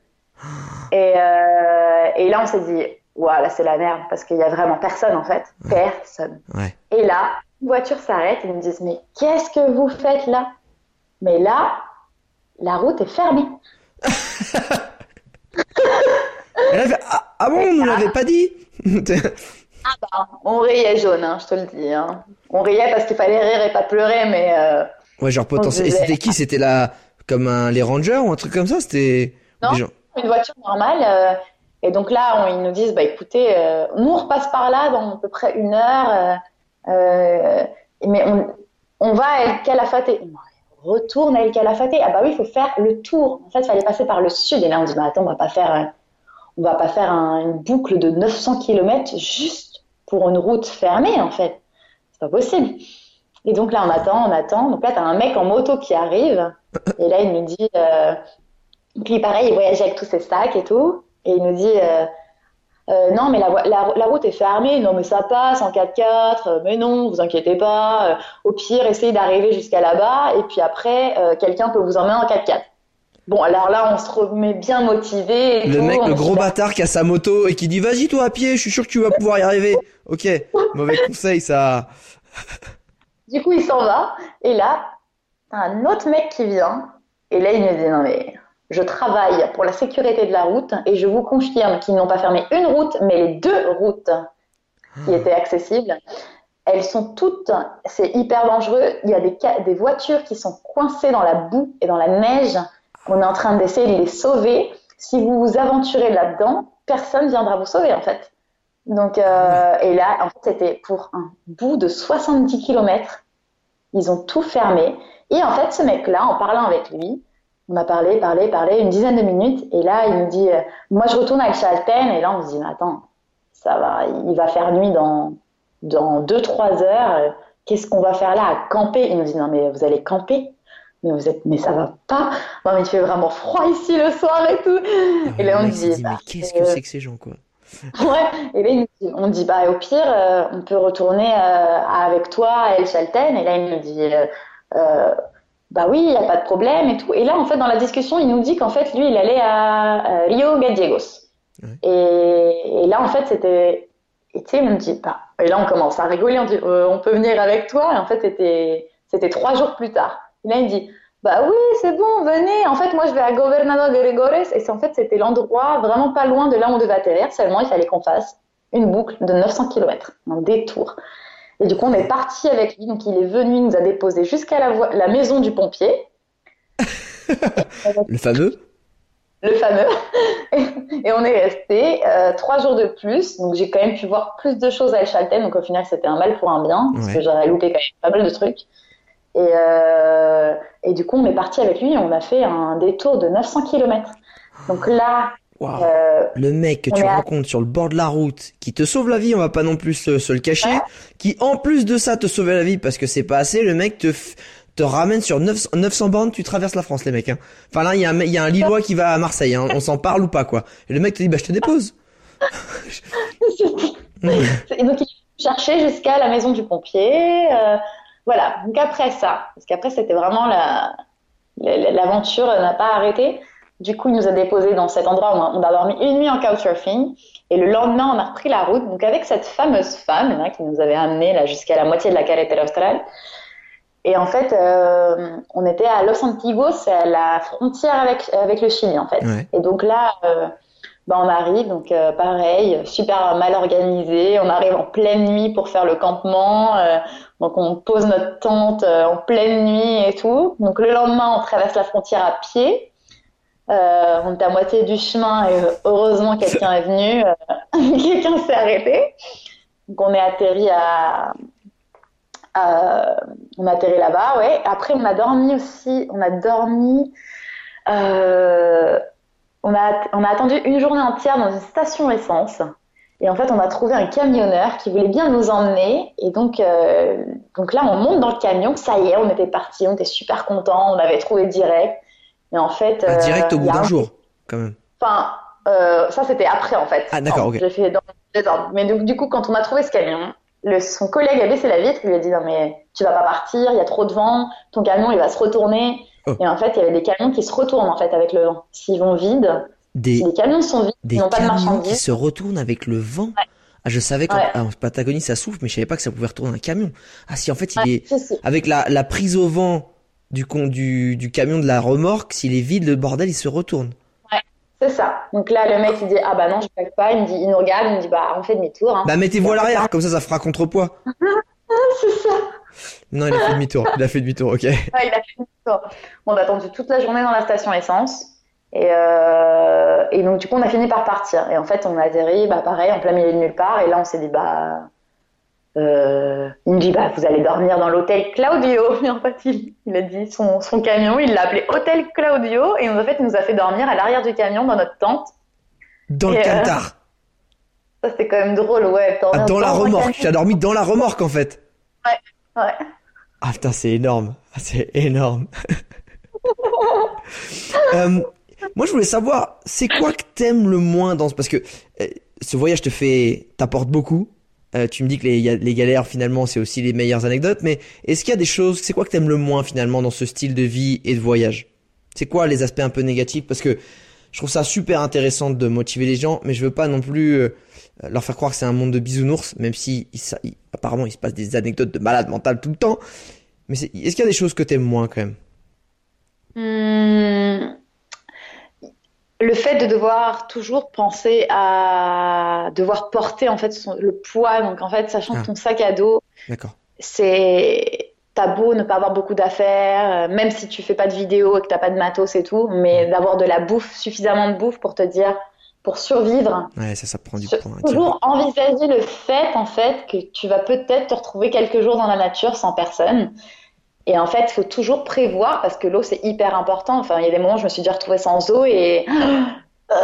Et, euh, et là, on s'est dit, voilà, c'est la merde, parce qu'il y a vraiment personne en fait, personne. Ouais. Et là, une voiture s'arrête et ils me disent, mais qu'est-ce que vous faites là? Mais là, la route est fermée. *laughs* Elle a fait, ah, ah bon, on nous l'avait pas dit *laughs* Ah bah, on riait jaune, hein, je te le dis. Hein. On riait parce qu'il fallait rire et pas pleurer, mais euh, Ouais, genre potentiel. Et c'était qui? C'était la comme un les Rangers ou un truc comme ça? C'était Non. des gens- une voiture normale. euh, et donc là, on- ils nous disent, bah écoutez, euh, nous on repasse par là dans à peu près une heure, mais on, on va à El Calafate. On retourne à El Calafate. Ah bah oui, il faut faire le tour. En fait, il fallait passer par le sud. Et là, on dit, bah attends, on va pas faire, on va pas faire un- une boucle de 900 km juste pour une route fermée, en fait. C'est pas possible. Et donc là, on attend, on attend. Donc là, t'as un mec en moto qui arrive. Et là, il nous dit, euh, puis pareil, il voyageait avec tous ses sacs et tout. Et il nous dit, euh, euh, non, mais la, la, route est fermée. Non, mais ça passe en 4x4. Euh, Mais non, vous inquiétez pas. Euh, au pire, essayez d'arriver jusqu'à là-bas. Et puis après, quelqu'un peut vous emmener en 4x4. Bon, alors là, on se remet bien motivé. et Le tout. mec, le gros bâtard qui a sa moto et qui dit vas-y toi à pied, je suis sûr que tu vas pouvoir y arriver. Ok, mauvais conseil ça. Du coup, il s'en va. Et là, t'as un autre mec qui vient. Et là, il nous dit, non, mais je travaille pour la sécurité de la route et je vous confirme qu'ils n'ont pas fermé une route, mais les deux routes qui étaient accessibles. Elles sont toutes, c'est hyper dangereux. Il y a des voitures qui sont coincées dans la boue et dans la neige. On est en train d'essayer de les sauver. Si vous vous aventurez là-dedans, personne viendra vous sauver en fait. Donc, euh, et là, en fait, c'était pour un bout de 70 km. Ils ont tout fermé. Et en fait, ce mec-là, en parlant avec lui, on a parlé, parlé, parlé une dizaine de minutes. Et là, il nous dit, euh, moi, je retourne avec Chalten. Et là, on se dit, mais attends, ça va, il va faire nuit dans dans deux trois heures. Qu'est-ce qu'on va faire là à camper? Il nous dit, non, mais vous allez camper mais vous êtes, mais ça va pas. Non, mais il fait vraiment froid ici le soir et tout. Et là, on dit, dit bah, mais qu'est-ce que euh, c'est que ces gens quoi *laughs* Ouais, et là, on dit, bah, au pire, euh, on peut retourner euh, avec toi à El Chalten. Et là, il nous dit, euh, bah oui, il n'y a pas de problème et tout. Et là, en fait, dans la discussion, il nous dit qu'en fait, lui, il allait à Rio Gallegos. Ouais. Et, et là, en fait, c'était. Et tu sais, on dit, bah. Et là, on commence à rigoler, on dit, on peut venir avec toi. Et en fait, c'était trois jours plus tard. Et là, il me dit, bah oui, c'est bon, venez. En fait, moi, je vais à Gobernador Gregores. Et en fait, c'était l'endroit vraiment pas loin de là où on devait atterrir. Seulement, il fallait qu'on fasse une boucle de 900 km, un détour. Et du coup, on est parti avec lui. Donc, il est venu, il nous a déposé jusqu'à la, maison du pompier, *laughs* Le fameux? Le fameux. *laughs* Et on est resté euh, trois jours de plus. Donc, j'ai quand même pu voir plus de choses à El Chalten. Donc, au final, c'était un mal pour un bien, parce Ouais. que j'aurais loupé quand même pas mal de trucs. Et, euh, et du coup, on est parti avec lui on a fait un détour de 900 km. Donc là, euh, Le mec que on tu rencontres sur le bord de la route, qui te sauve la vie, on va pas non plus se, se le cacher, qui en plus de ça te sauve la vie parce que c'est pas assez, le mec te ramène sur 900, 900 bornes, tu traverses la France les mecs. Hein. Enfin là, il y, a un y a un Lillois qui va à Marseille, hein. on s'en parle ou pas quoi. Et le mec te dit bah je te dépose. *laughs* Et donc, il cherché jusqu'à la maison du pompier. euh, voilà. Donc, après ça, parce qu'après, c'était vraiment la, la- l'aventure n'a pas arrêté. Du coup, il nous a déposés dans cet endroit où on a dormi une nuit en couchsurfing. Et le lendemain, on a repris la route. Donc, avec cette fameuse femme là, qui nous avait amenés là, jusqu'à la moitié de la carretera austral. Et en fait, euh, on était à Los Antigos, c'est à la frontière avec, avec le Chili, en fait. Ouais. Et donc là, euh, bah, on arrive, donc euh, pareil, super mal organisé. On arrive en pleine nuit pour faire le campement. Donc on pose notre tente euh, en pleine nuit et tout. Donc le lendemain, on traverse la frontière à pied. Euh, on est à moitié du chemin et heureusement quelqu'un est venu, euh, *laughs* quelqu'un s'est arrêté. Donc on est atterri à, on a atterri là-bas, ouais. Après on a dormi aussi, on a dormi, on a, on a attendu une journée entière dans une station essence. Et en fait, on a trouvé un camionneur qui voulait bien nous emmener. Et donc, euh, donc là, on monte dans le camion. Ça y est, on était parti, on était super contents, on avait trouvé direct. Et en fait, Ah, euh, direct au bout d'un un- jour quand même. Enfin, euh, ça c'était après en fait. Ah, d'accord, ok. J'ai fait dans le désordre. Mais donc, du coup, quand on a trouvé ce camion, le, son collègue a baissé la vitre, il lui a dit non mais tu vas pas partir, il y a trop de vent, ton camion il va se retourner. Oh. Et en fait, il y avait des camions qui se retournent en fait avec le vent. S'ils vont vides, Des, les camions sont vides, des de qui se retournent avec le vent. Ah, je savais qu'en Ouais. ah, en Patagonie ça souffle, mais je savais pas que ça pouvait retourner un camion. Ah si, en fait, il Ouais, est si, si. avec la, la prise au vent du, con, du, du camion de la remorque, s'il est vide, le bordel, il se retourne. C'est ça. Donc là, le mec il dit ah bah non, je passe pas. Il me dit, il nous regarde, il me dit bah on fait demi-tour. Hein. Bah, mettez-vous à l'arrière, comme ça, ça fera contrepoids. *laughs* c'est ça. Non, il a fait demi-tour. Il a fait demi-tour, ok. Ouais, il a fait demi-tour. On a attendu toute la journée dans la station essence. Et, euh, et donc, du coup, on a fini par partir. Et en fait, on a atterri, bah, pareil, en plein milieu de nulle part. Et là, on s'est dit, bah, euh, il me dit, bah, vous allez dormir dans l'hôtel Claudio. *laughs* Et en fait, il, il a dit son, son camion, il l'a appelé Hôtel Claudio. Et en fait, il nous a fait dormir à l'arrière du camion dans notre tente. Dans le Et, euh. *laughs* Ça, c'était quand même drôle, ouais. Ah, dans la remorque. Tu as dormi dans la remorque, en fait. Ouais. Ah putain, c'est énorme. *laughs* C'est énorme. Euh, moi, je voulais savoir, c'est quoi que t'aimes le moins dans ce... Parce que euh, ce voyage te fait... t'apporte beaucoup. Euh, tu me dis que les, les galères, finalement, c'est aussi les meilleures anecdotes. Mais est-ce qu'il y a des choses... C'est quoi que t'aimes le moins, finalement, dans ce style de vie et de voyage? C'est quoi les aspects un peu négatifs? Parce que je trouve ça super intéressant de motiver les gens, mais je veux pas non plus euh, leur faire croire que c'est un monde de bisounours, même si il- ça- il- apparemment il se passe des anecdotes de malade mental tout le temps. Mais est-ce qu'il y a des choses que t'aimes moins quand même? Hmm, Le fait de devoir toujours penser à devoir porter en fait son- le poids, donc en fait sachant Ah. que ton sac à dos, c'est t'as beau ne pas avoir beaucoup d'affaires, euh, même si tu fais pas de vidéo et que t'as pas de matos et tout, mais d'avoir de la bouffe, suffisamment de bouffe pour te dire, pour survivre, Ouais, ça, ça prend du hein, toujours envisager le fait en fait que tu vas peut-être te retrouver quelques jours dans la nature sans personne. Et en fait, il faut toujours prévoir parce que l'eau c'est hyper important. Enfin, il y a des moments où je me suis déjà retrouvée sans eau et *gasps* euh,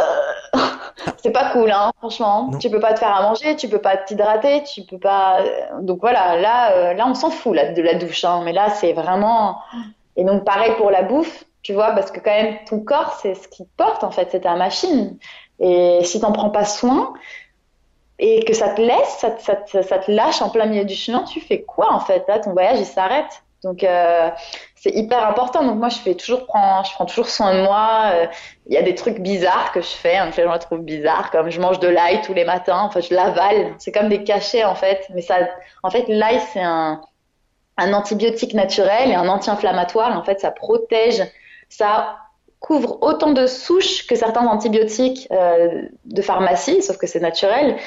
*laughs* c'est pas cool, hein, franchement. Non. Tu peux pas te faire à manger, tu peux pas t'hydrater, tu peux pas. Donc voilà, là, euh, là, on s'en fout là, de la douche, hein, mais là, c'est vraiment. Et donc pareil pour la bouffe, tu vois, parce que quand même ton corps, c'est ce qui te porte en fait, c'est ta machine. Et si t'en prends pas soin et que ça te laisse, ça, te- ça te- ça te lâche en plein milieu du chemin, tu fais quoi en fait? Là, ton voyage il s'arrête. Donc euh, c'est hyper important. Donc moi, je fais toujours prends, je prends toujours soin de moi. Euh, Il y a des trucs bizarres que je fais, hein, que les gens trouvent bizarres, comme je mange de l'ail tous les matins. Enfin, je l'avale. C'est comme des cachets en fait. Mais ça, en fait, l'ail c'est un antibiotique naturel et un anti-inflammatoire. En fait, ça protège, ça couvre autant de souches que certains antibiotiques euh, de pharmacie, sauf que c'est naturel.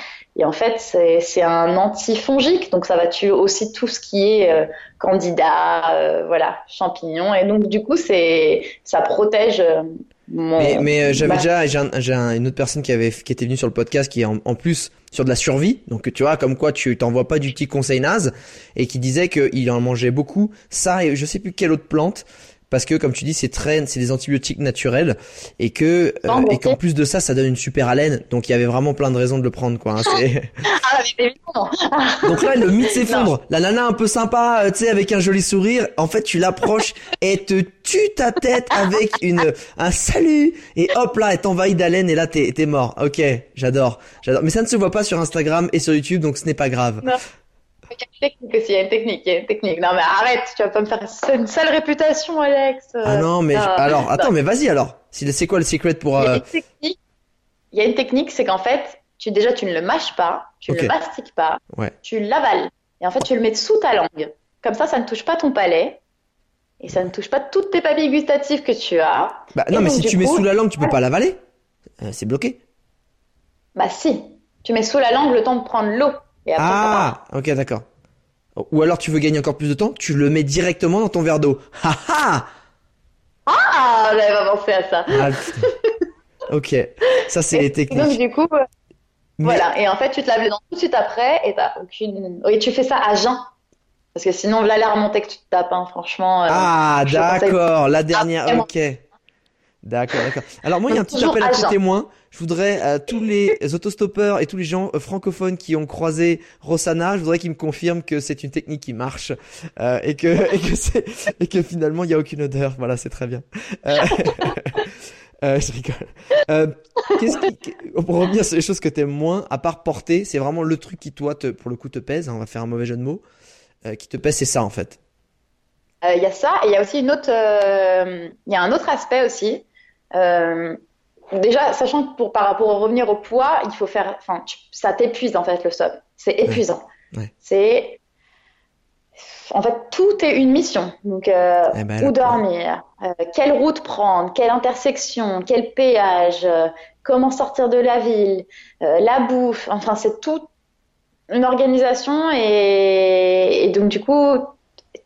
Et en fait, c'est un antifongique, donc ça va tuer aussi tout ce qui est euh, candida, euh, voilà, champignons. Et donc, du coup, c'est ça protège euh, mon. Mais, mais euh, j'avais bah, déjà, j'ai un- une autre personne qui avait, qui était venue sur le podcast qui est en, en plus sur de la survie. Donc tu vois, comme quoi tu t'envoies pas du petit conseil naze et qui disait qu'il en mangeait beaucoup. Ça et je sais plus quelle autre plante. Parce que comme tu dis, c'est très, c'est des antibiotiques naturels et que euh, et qu'en plus de ça, ça donne une super haleine. Donc il y avait vraiment plein de raisons de le prendre, quoi. hein. C'est- *laughs* *laughs* Ah, mais. *laughs* Donc là, le mythe s'effondre. La nana un peu sympa, euh, tu sais, avec un joli sourire. En fait, tu l'approches et te tue ta tête avec une un salut et hop là, elle t'envahit d'haleine et là t'es t'es mort. Ok, j'adore, j'adore. Mais ça ne se voit pas sur Instagram et sur YouTube, donc ce n'est pas grave. Il y a une technique aussi, il y a une technique, il y a une technique. Non mais arrête, tu vas pas me faire une sale réputation, Alex. Ah non, mais Ah, alors attends, mais vas-y alors. C'est quoi le secret pour Il y a euh, une technique, il y a une technique, c'est qu'en fait, tu déjà tu ne le mâches pas, tu ne le mastiques pas, Ouais. tu l'avales et en fait tu le mets sous ta langue. Comme ça, ça ne touche pas ton palais et ça ne touche pas toutes tes papilles gustatives que tu as. Bah Et non, mais donc, si tu mets coup- sous la langue, tu peux pas l'avaler. Euh, c'est bloqué. Bah si, tu mets sous la langue le temps de prendre l'eau et après ça part. Ah, ok, d'accord. Ou alors tu veux gagner encore plus de temps, tu le mets directement dans ton verre d'eau. *laughs* Ha ha Ah, j'avais pas pensé à ça. Ah. Ok, ça c'est les Et donc techniques. du coup, euh, Mais- voilà. Et en fait, tu te laves les dents tout de suite après et t'as aucune. Oui, tu fais ça à jeun. Parce que sinon, là, la remontée que tu te tapes, hein, franchement. euh, Ah, d'accord, la dernière, vraiment. ok. D'accord, d'accord. Alors moi, il y a un petit appel à jeun. témoins. Je voudrais à tous les autostoppeurs et tous les gens euh, francophones qui ont croisé Rossana, je voudrais qu'ils me confirment que c'est une technique qui marche euh, et que et que c'est et que finalement il y a aucune odeur. Voilà, c'est très bien. Euh, *laughs* euh, je rigole. Euh, qu'est-ce qui, pour revenir sur les choses que t'aimes moins, à part porter, c'est vraiment le truc qui toi, te, pour le coup, te pèse. hein, on va faire un mauvais jeu de mots. euh, qui te pèse, c'est ça en fait. Euh, Il y a ça, et il y a aussi une autre, euh, il y a un autre aspect aussi. Euh, déjà, sachant que pour, par rapport à revenir au poids, il faut faire, enfin, ça t'épuise en fait le stop. C'est épuisant. Ouais. C'est, en fait, tout est une mission. Donc, euh, Eh ben, où dormir, euh, quelle route prendre, quelle intersection, quel péage, euh, comment sortir de la ville, la bouffe. Enfin, c'est tout une organisation et, et donc du coup,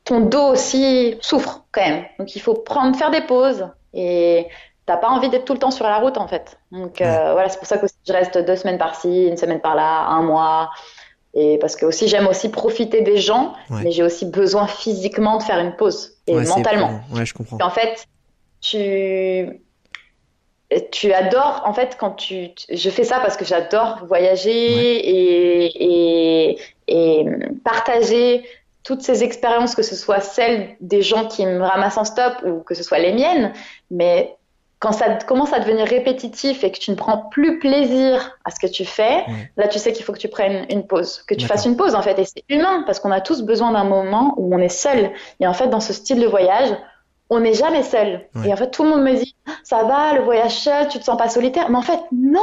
ton dos aussi souffre quand même. Donc il faut prendre, faire des pauses et t'as pas envie d'être tout le temps sur la route en fait. Donc euh, voilà, c'est pour ça que je reste deux semaines par-ci, une semaine par-là, un mois. Et parce que aussi j'aime aussi profiter des gens, Ouais. mais j'ai aussi besoin physiquement de faire une pause et Ouais, mentalement. Ouais, je comprends. Et en fait, tu tu adores en fait quand tu je fais ça parce que j'adore voyager et, et et partager toutes ces expériences que ce soit celles des gens qui me ramassent en stop ou que ce soit les miennes mais quand ça commence à devenir répétitif et que tu ne prends plus plaisir à ce que tu fais, là tu sais qu'il faut que tu prennes une pause, que tu fasses une pause en fait. Et c'est humain parce qu'on a tous besoin d'un moment où on est seul. Et en fait, dans ce style de voyage, on n'est jamais seul. Ouais. Et en fait, tout le monde me dit, ça va, le voyage seul, tu te sens pas solitaire. Mais en fait, non,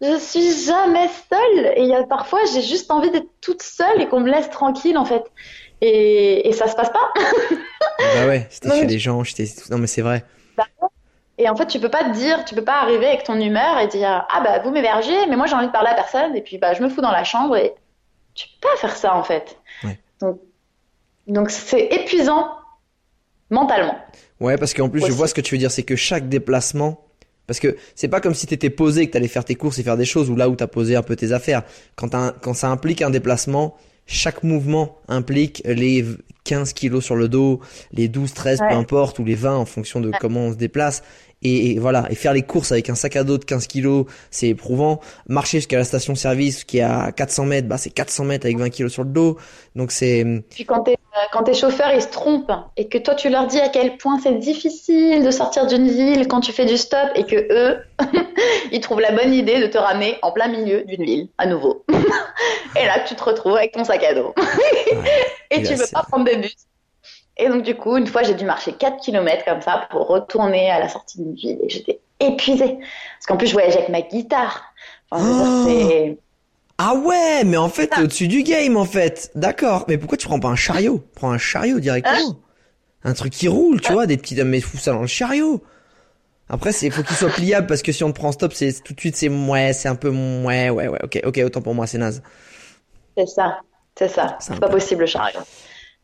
je suis jamais seule. Et il y a parfois, j'ai juste envie d'être toute seule et qu'on me laisse tranquille en fait. Et, et ça se passe pas. *laughs* Bah ouais, c'était Non, chez les gens, j'étais. Non mais c'est vrai. Et en fait, tu peux pas te dire, tu peux pas arriver avec ton humeur et dire ah bah vous m'hébergez, mais moi j'ai envie de parler à personne et puis bah je me fous dans la chambre et tu peux pas faire ça en fait. Ouais. Donc donc c'est épuisant mentalement. Ouais, parce qu'en plus, je vois ce que tu veux dire, c'est que chaque déplacement, parce que c'est pas comme si t'étais posé, que t'allais faire tes courses et faire des choses, ou là où t'as posé un peu tes affaires. Quand, t'as un- quand ça implique un déplacement, chaque mouvement implique les v- 15 kilos sur le dos, les 12, 13, peu importe, ou les 20 en fonction de comment on se déplace. Et, et voilà, et faire les courses avec un sac à dos de 15 kilos, c'est éprouvant. Marcher jusqu'à la station-service qui est à 400 mètres, bah c'est 400 mètres avec 20 kilos sur le dos. Donc c'est, Puis quand tes quand tes chauffeurs ils se trompent et que toi tu leur dis à quel point c'est difficile de sortir d'une ville quand tu fais du stop et que eux *laughs* ils trouvent la bonne idée de te ramener en plein milieu d'une ville à nouveau. *laughs* et là tu te retrouves avec ton sac à dos. et *laughs* Et tu là, veux c'est- pas prendre de bus. Et donc du coup, une fois j'ai dû marcher 4 km comme ça pour retourner à la sortie d'une ville et j'étais épuisée. Parce qu'en plus je voyageais avec ma guitare. Enfin, dire, Oh Ah ouais, mais en fait, Ah. t'es au-dessus du game, en fait. D'accord. Mais pourquoi tu prends pas un chariot? Prends un chariot directement. Un truc qui roule, tu vois, des petits... Mais fous ça dans le chariot. Après, c'est faut qu'il soit pliable parce que si on te prend stop, c'est tout de suite c'est ouais, c'est un peu ouais, ouais, ouais. Ok, ok, autant pour moi, c'est naze. C'est ça, c'est ça. C'est pas possible le chariot.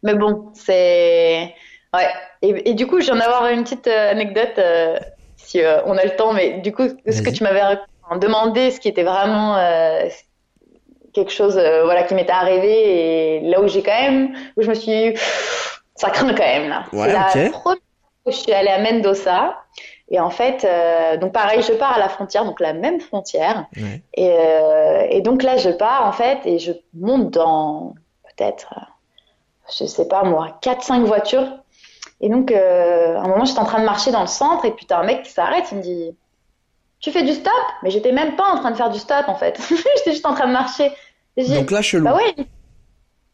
Mais bon, c'est. Ouais. Et, et du coup, je viens d'avoir une petite euh, anecdote, euh, si euh, on a le temps, mais du coup, ce que tu m'avais demandé, ce qui était vraiment euh, quelque chose voilà, qui m'était arrivé, et là où j'ai quand même, où je me suis. Ça craint quand même, là. Ouais, c'est la ok. première fois que je suis allée à Mendoza. Et en fait, euh, donc pareil, je pars à la frontière, donc la même frontière. Ouais. Et, euh, et donc là, je pars en fait et je monte dans peut-être, je sais pas moi, 4-5 voitures. Et donc, euh, à un moment, j'étais en train de marcher dans le centre et puis t'as un mec qui s'arrête, il me dit Tu fais du stop? Mais j'étais même pas en train de faire du stop en fait. *laughs* j'étais juste en train de marcher. Et Donc là, chelou. bah ouais.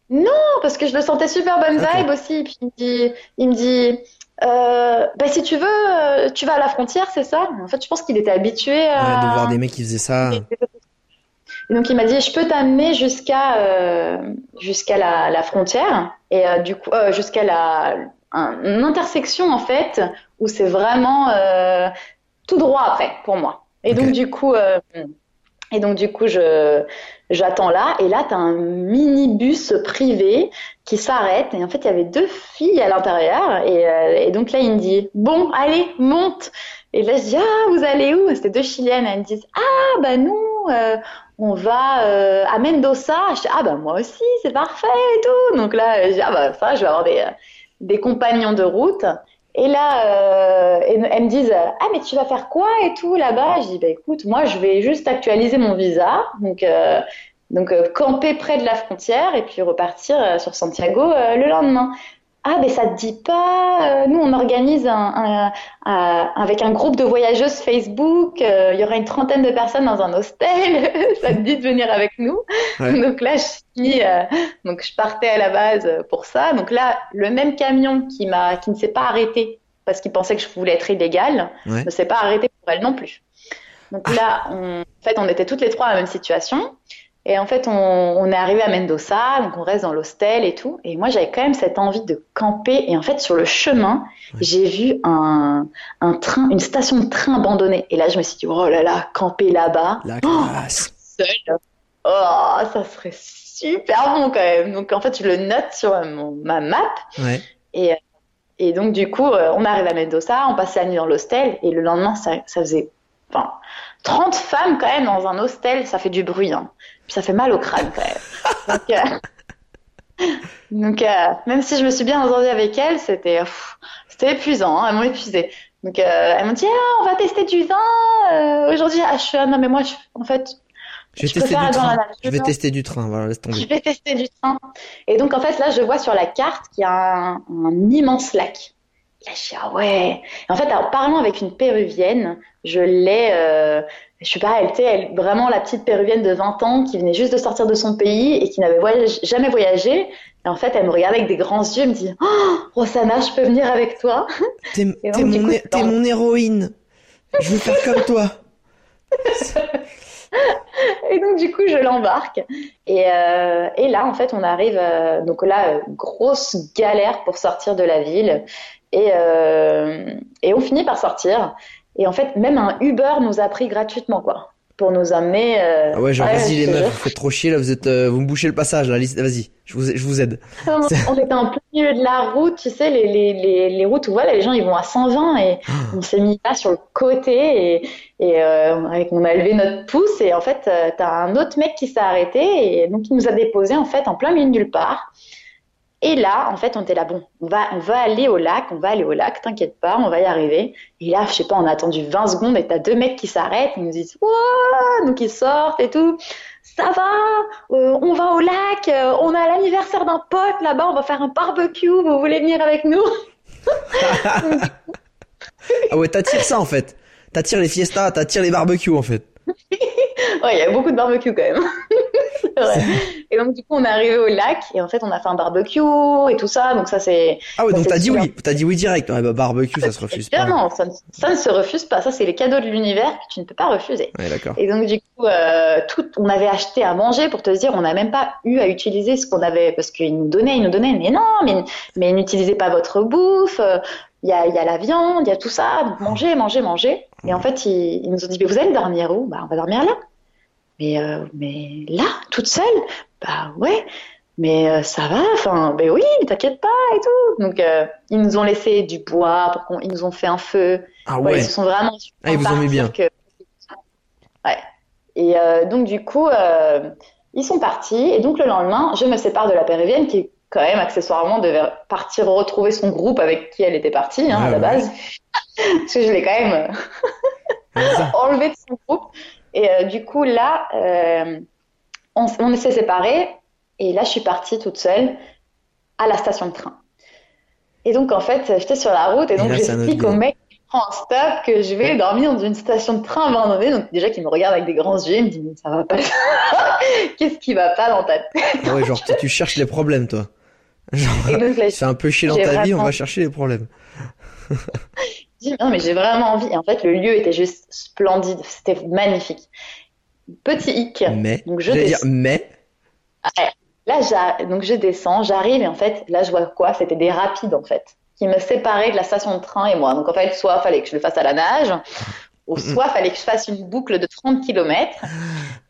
Non, parce que je le sentais super bonne vibe aussi. Puis il me dit, il me dit euh, bah si tu veux, euh, tu vas à la frontière, c'est ça? En fait, je pense qu'il était habitué Ouais, à. de voir des mecs qui faisaient ça. Et donc il m'a dit, je peux t'amener jusqu'à euh, jusqu'à la, la frontière. Et euh, du coup euh, jusqu'à la un- une intersection en fait où c'est vraiment tout droit après pour moi. Et donc du coup et donc du coup je j'attends là. Et là t'as un minibus privé qui s'arrête. Et en fait il y avait deux filles à l'intérieur. Et, et donc là il me dit bon allez monte. Et là je dis ah vous allez où? C'était deux chiliennes. Elles me disent ah bah nous euh, on va euh, à Mendoza. Je dis, ah bah moi aussi, c'est parfait et tout. Donc là, je dis, ah bah ça, je vais avoir des, euh, des compagnons de route. Et là, euh, elles me disent, ah mais tu vas faire quoi et tout là-bas? Je dis, bah écoute, moi je vais juste actualiser mon visa. Donc, donc camper près de la frontière et puis repartir sur Santiago le lendemain. Ah ben ça te dit pas, euh, nous on organise un, un, avec un groupe de voyageuses Facebook, euh, il y aura une trentaine de personnes dans un hostel, *laughs* ça te dit de venir avec nous. Donc là je euh, donc je partais à la base pour ça. Donc là le même camion qui m'a qui ne s'est pas arrêté parce qu'il pensait que je voulais être illégale, ne s'est pas arrêté pour elle non plus. Donc là on, en fait on était toutes les trois dans la même situation. Et en fait, on, on est arrivé à Mendoza, donc on reste dans l'hostel et tout. Et moi, j'avais quand même cette envie de camper. Et en fait, sur le chemin, j'ai vu un, un train, une station de train abandonnée. Et là, je me suis dit, oh là là, camper là-bas. La classe. Oh, seul. Oh, ça serait super bon quand même. Donc en fait, je le note sur mon, ma map. Ouais. Et, et donc du coup, euh, on arrive à Mendoza, on passe la nuit dans l'hostel. Et le lendemain, ça, ça faisait, enfin, 30 femmes quand même dans un hostel, ça fait du bruit. Hein. Ça fait mal au crâne quand même. Donc, euh, *laughs* donc euh, même si je me suis bien entendue avec elles, c'était c'était épuisant. Hein, elles m'ont épuisée. Donc euh, elles m'ont dit ah, on va tester du vin aujourd'hui. Ah, je suis ah, non mais moi je, en fait je vais, tester du, train. je vais tester du train. Voilà, laisse tomber. Je vais tester du train. Et donc en fait là je vois sur la carte qu'il y a un, un immense lac. Là je dis ah ouais. Et en fait en parlant avec une péruvienne, je l'ai euh, je suis pas, elle était elle, vraiment la petite péruvienne de 20 ans qui venait juste de sortir de son pays et qui n'avait jamais voyagé. Et en fait, elle me regardait avec des grands yeux, elle me dit Oh, Rosanna, je peux venir avec toi? T'es *laughs* mon, mon héroïne. Je veux faire comme toi. *laughs* et donc, du coup, je l'embarque. Et, euh, et, là, en fait, on arrive. Euh, donc là, grosse galère pour sortir de la ville. Et, euh, et on finit par sortir. Et en fait, même un Uber nous a pris gratuitement, quoi, pour nous amener. Euh... Ah ouais, genre vas-y les meufs, vous faites trop chier là, vous êtes, euh, vous me bouchez le passage là, vas-y, je vous, je vous aide. on était en plein milieu de la route, tu sais, les, les, les, les routes où voilà, les gens ils vont à 120 et ah. on s'est mis là sur le côté et, et euh, on a levé notre pouce et en fait, euh, t'as un autre mec qui s'est arrêté et donc il nous a déposé en fait en plein milieu de nulle part. Et là, en fait, on était là, bon, on va, on va aller au lac, on va aller au lac, t'inquiète pas, on va y arriver. Et là, je sais pas, on a attendu 20 secondes et t'as deux mecs qui s'arrêtent, ils nous disent, Ouah donc ils sortent et tout. Ça va, euh, on va au lac, euh, on a l'anniversaire d'un pote là-bas, on va faire un barbecue, vous voulez venir avec nous? Ah ouais, t'attires ça en fait. T'attires les fiestas, t'attires les barbecues en fait. *laughs* ouais, il y a beaucoup de barbecue quand même. *laughs* Et donc, du coup, on est arrivé au lac et en fait, on a fait un barbecue et tout ça. Donc, ça, c'est. Ah ouais, donc t'as dit oui. T'as dit oui direct. Ouais, bah, barbecue, ça se refuse pas. Non, ça, ça, ne se refuse pas. Ça, c'est les cadeaux de l'univers que tu ne peux pas refuser. Ouais, d'accord. Et donc, du coup, euh, tout, on avait acheté à manger pour te dire, on n'a même pas eu à utiliser ce qu'on avait parce qu'ils nous donnaient, ils nous donnaient. Mais non, mais, mais n'utilisez pas votre bouffe. Il y a, y a la viande, il y a tout ça. Donc, mangez, mangez, mangez. Et en fait, ils, ils nous ont dit, mais vous allez dormir où? Bah, on va dormir là. Mais, euh, mais là, toute seule? Bah ouais, mais euh, ça va, enfin, ben oui, t'inquiète pas et tout. Donc, euh, ils nous ont laissé du bois, pour qu'on, ils nous ont fait un feu. Ah ouais. ils se sont vraiment. Ah, ils vous ont mis bien. Que... Ouais. Et donc, du coup, ils sont partis. Et donc, le lendemain, je me sépare de la péruvienne qui, quand même, accessoirement, devait partir retrouver son groupe avec qui elle était partie, hein, à la base. *laughs* Parce que je l'ai quand même *laughs* enlevé de son groupe. Et euh, du coup, là, euh, on, on s'est séparés. Et là, je suis partie toute seule à la station de train. Et donc, en fait, j'étais sur la route et donc j'explique au mec qui prend un stop que je vais dormir dans une station de train abandonnée. Donc, déjà, qu'il me regarde avec des grands yeux, il me dit, mais ça va pas. *laughs* Qu'est-ce qui va pas dans ta tête? Ah Ouais, genre, tu cherches les problèmes, toi. Genre, c'est *laughs* un peu chier dans ta vie, on va chercher les problèmes. *laughs* non, mais j'ai vraiment envie. Et en fait, le lieu était juste splendide. C'était magnifique. Petit hic. Mais. Donc, je dire, mais. Là, donc je descends, j'arrive et en fait, là, je vois quoi? C'était des rapides en fait, qui me séparaient de la station de train et moi. Donc en fait, soit fallait que je le fasse à la nage, ou soit fallait que je fasse une boucle de 30 km.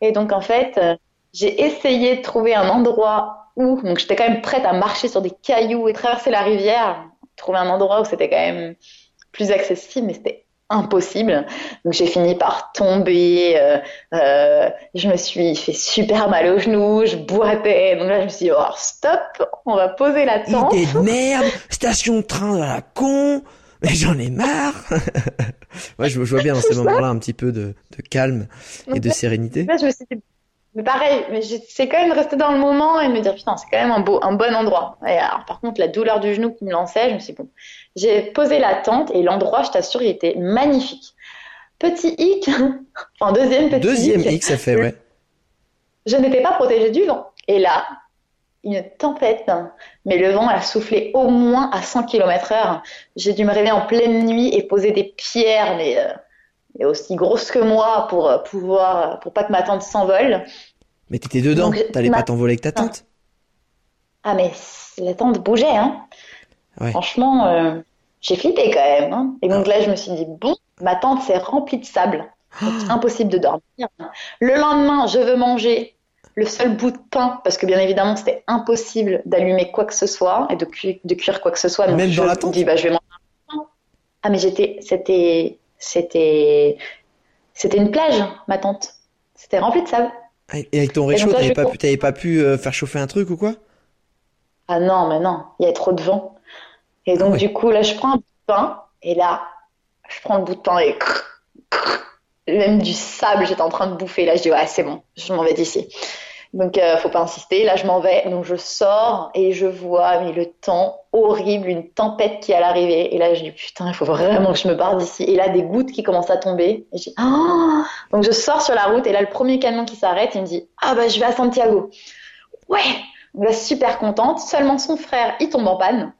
Et donc en fait, euh, j'ai essayé de trouver un endroit où, donc j'étais quand même prête à marcher sur des cailloux et traverser la rivière, trouver un endroit où c'était quand même plus accessible, mais c'était impossible. Donc j'ai fini par tomber, euh, euh, je me suis fait super mal aux genoux, je boitais. Donc là je me suis dit, oh stop, on va poser la tente. Idée de merde, station de train à la con, mais j'en ai marre. *laughs* ouais, je, vois bien dans ces moments-là un petit peu de, de calme et de sérénité. Là je me suis dit, mais pareil, mais c'est quand même rester dans le moment et me dire putain, c'est quand même un beau, un bon endroit. Et alors, par contre, la douleur du genou qui me lançait, je me suis dit, bon, j'ai posé la tente et l'endroit, je t'assure, il était magnifique. Petit hic, *laughs* enfin deuxième petit Deuxième hic, ça fait, ouais. Je n'étais pas protégée du vent. Et là, une tempête, mais le vent a soufflé au moins à 100 km heure. J'ai dû me réveiller en pleine nuit et poser des pierres, mais, euh, aussi grosses que moi pour euh, pouvoir, pour pas que ma tente s'envole. Mais t'étais dedans, t'allais pas t'envoler avec ta tente Ah mais la tente bougeait, hein. Franchement, euh, j'ai flippé quand même. Hein. Et donc là, je me suis dit, bon, ma tente s'est remplie de sable. *gasps* impossible de dormir. Le lendemain, je veux manger le seul bout de pain, parce que bien évidemment, c'était impossible d'allumer quoi que ce soit et de, cuire, quoi que ce soit. Même dans la tente. Dis, bah, je vais manger un pain. Ah, mais j'étais, c'était, c'était, c'était une plage, ma tente. C'était rempli de sable. Et avec ton réchaud, t'avais pas, pu, pas pu euh, faire chauffer un truc ou quoi? Ah non, mais non, il y avait trop de vent. Et donc, ah du coup, là, je prends un bout de pain, et là, je prends le bout de pain et même du sable, j'étais en train de bouffer. Là, je dis, ouais, c'est bon, je m'en vais d'ici. Donc, euh, faut pas insister. Là, je m'en vais. Donc, je sors et je vois mais le temps horrible, une tempête qui à l'arrivée. Et là, je dis putain, il faut vraiment que je me barre d'ici. Et là, des gouttes qui commencent à tomber. Et je dis ah. Donc, je sors sur la route et là, le premier camion qui s'arrête, il me dit ah bah je vais à Santiago. Ouais. Donc là, super contente. Seulement son frère, il tombe en panne.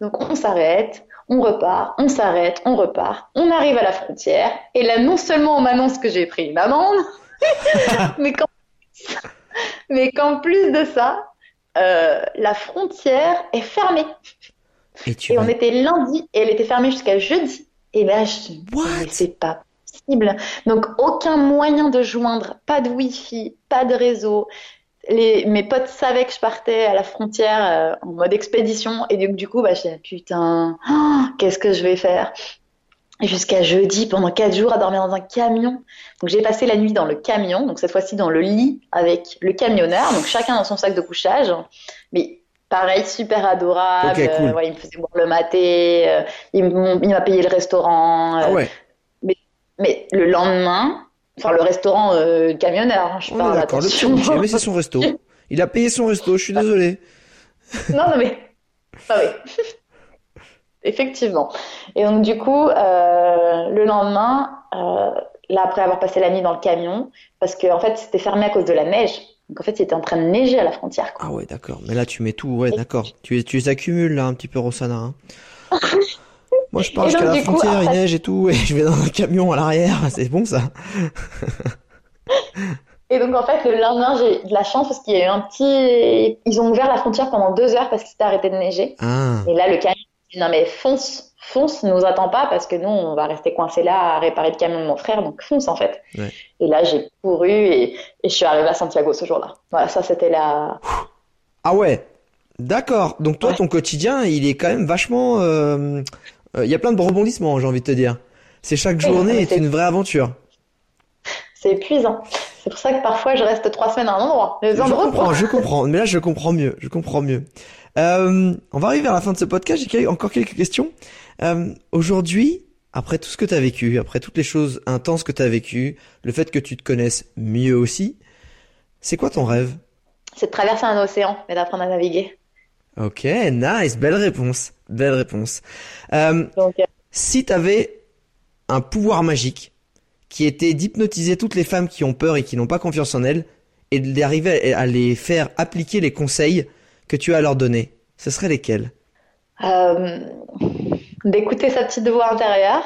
Donc, on s'arrête on repart, on s'arrête, on repart, on arrive à la frontière, et là, non seulement on m'annonce que j'ai pris une amende, *laughs* mais quand *laughs* mais qu'en plus de ça, euh, la frontière est fermée. Et, on était lundi et elle était fermée jusqu'à jeudi. Et là, je me c'est pas possible. Donc, aucun moyen de joindre, pas de wifi, pas de réseau. Les, mes potes savaient que je partais à la frontière euh, en mode expédition et du, coup, bah, je disais, putain, oh, *gasps* qu'est-ce que je vais faire? Jusqu'à jeudi pendant quatre jours à dormir dans un camion. Donc j'ai passé la nuit dans le camion, donc cette fois-ci dans le lit avec le camionneur, donc chacun dans son sac de couchage. Mais pareil, super adorable. Euh, il me faisait boire le maté, euh, il m'a payé le restaurant. Euh, ah ouais. mais, mais, le lendemain, enfin le restaurant camionneur, hein, je parle. D'accord, mais *laughs* c'est son resto. Il a payé son resto, je suis désolé. non, non mais. *laughs* Ah oui. Effectivement. Et donc du coup, euh, le lendemain, euh, là après avoir passé la nuit dans le camion, parce qu'en en fait c'était fermé à cause de la neige. Donc en fait, c'était en train de neiger à la frontière. Ah ouais, d'accord. Mais là, tu mets tout. Ouais, d'accord. Tu, tu les accumules là un petit peu, Rossana. Hein. *laughs* Moi, je pense qu'à la frontière, il neige et tout, et je vais dans un camion à l'arrière. *laughs* C'est bon ça. et donc en fait, le lendemain, j'ai de la chance parce qu'il y a eu un petit. Ils ont ouvert la frontière pendant deux heures parce qu'il s'était arrêté de neiger. Ah. Et là, le camion non mais fonce, fonce, ne nous attend pas parce que nous on va rester coincé là à réparer le camion de mon frère, donc fonce en fait. Et là j'ai couru et, je suis arrivée à Santiago ce jour-là. Voilà, ça c'était la. Ah ouais, d'accord. Donc toi ton quotidien il est quand même vachement, euh, euh, il y a plein de rebondissements j'ai envie de te dire. C'est chaque journée est une vraie aventure. C'est épuisant. C'est pour ça que parfois je reste trois semaines à un endroit. je comprends, je comprends. Mais là je comprends mieux, je comprends mieux. Euh, on va arriver à la fin de ce podcast. J'ai encore quelques questions. Euh, Aujourd'hui, après tout ce que tu as vécu, après toutes les choses intenses que tu as vécues, le fait que tu te connaisses mieux aussi, c'est quoi ton rêve? C'est de traverser un océan et d'apprendre à naviguer. Ok, nice, belle réponse, belle réponse. Euh, si tu avais un pouvoir magique qui était d'hypnotiser toutes les femmes qui ont peur et qui n'ont pas confiance en elles et d'arriver à les faire appliquer les conseils que tu as à leur donner, ce serait lesquels? Euh, D'écouter sa petite voix intérieure.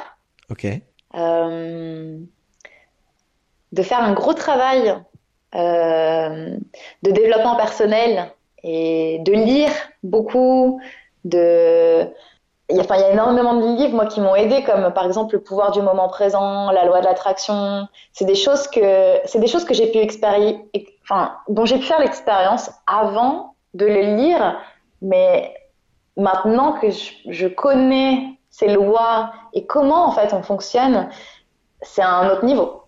Ok. Euh, de faire un gros travail euh, de développement personnel et de lire beaucoup, de il y, a, enfin, il y a énormément de livres moi qui m'ont aidé comme par exemple le pouvoir du moment présent la loi de l'attraction c'est des choses que c'est des choses que j'ai pu expérimenter enfin dont j'ai pu faire l'expérience avant de les lire, mais maintenant que je, connais ces lois et comment en fait on fonctionne, c'est un autre niveau.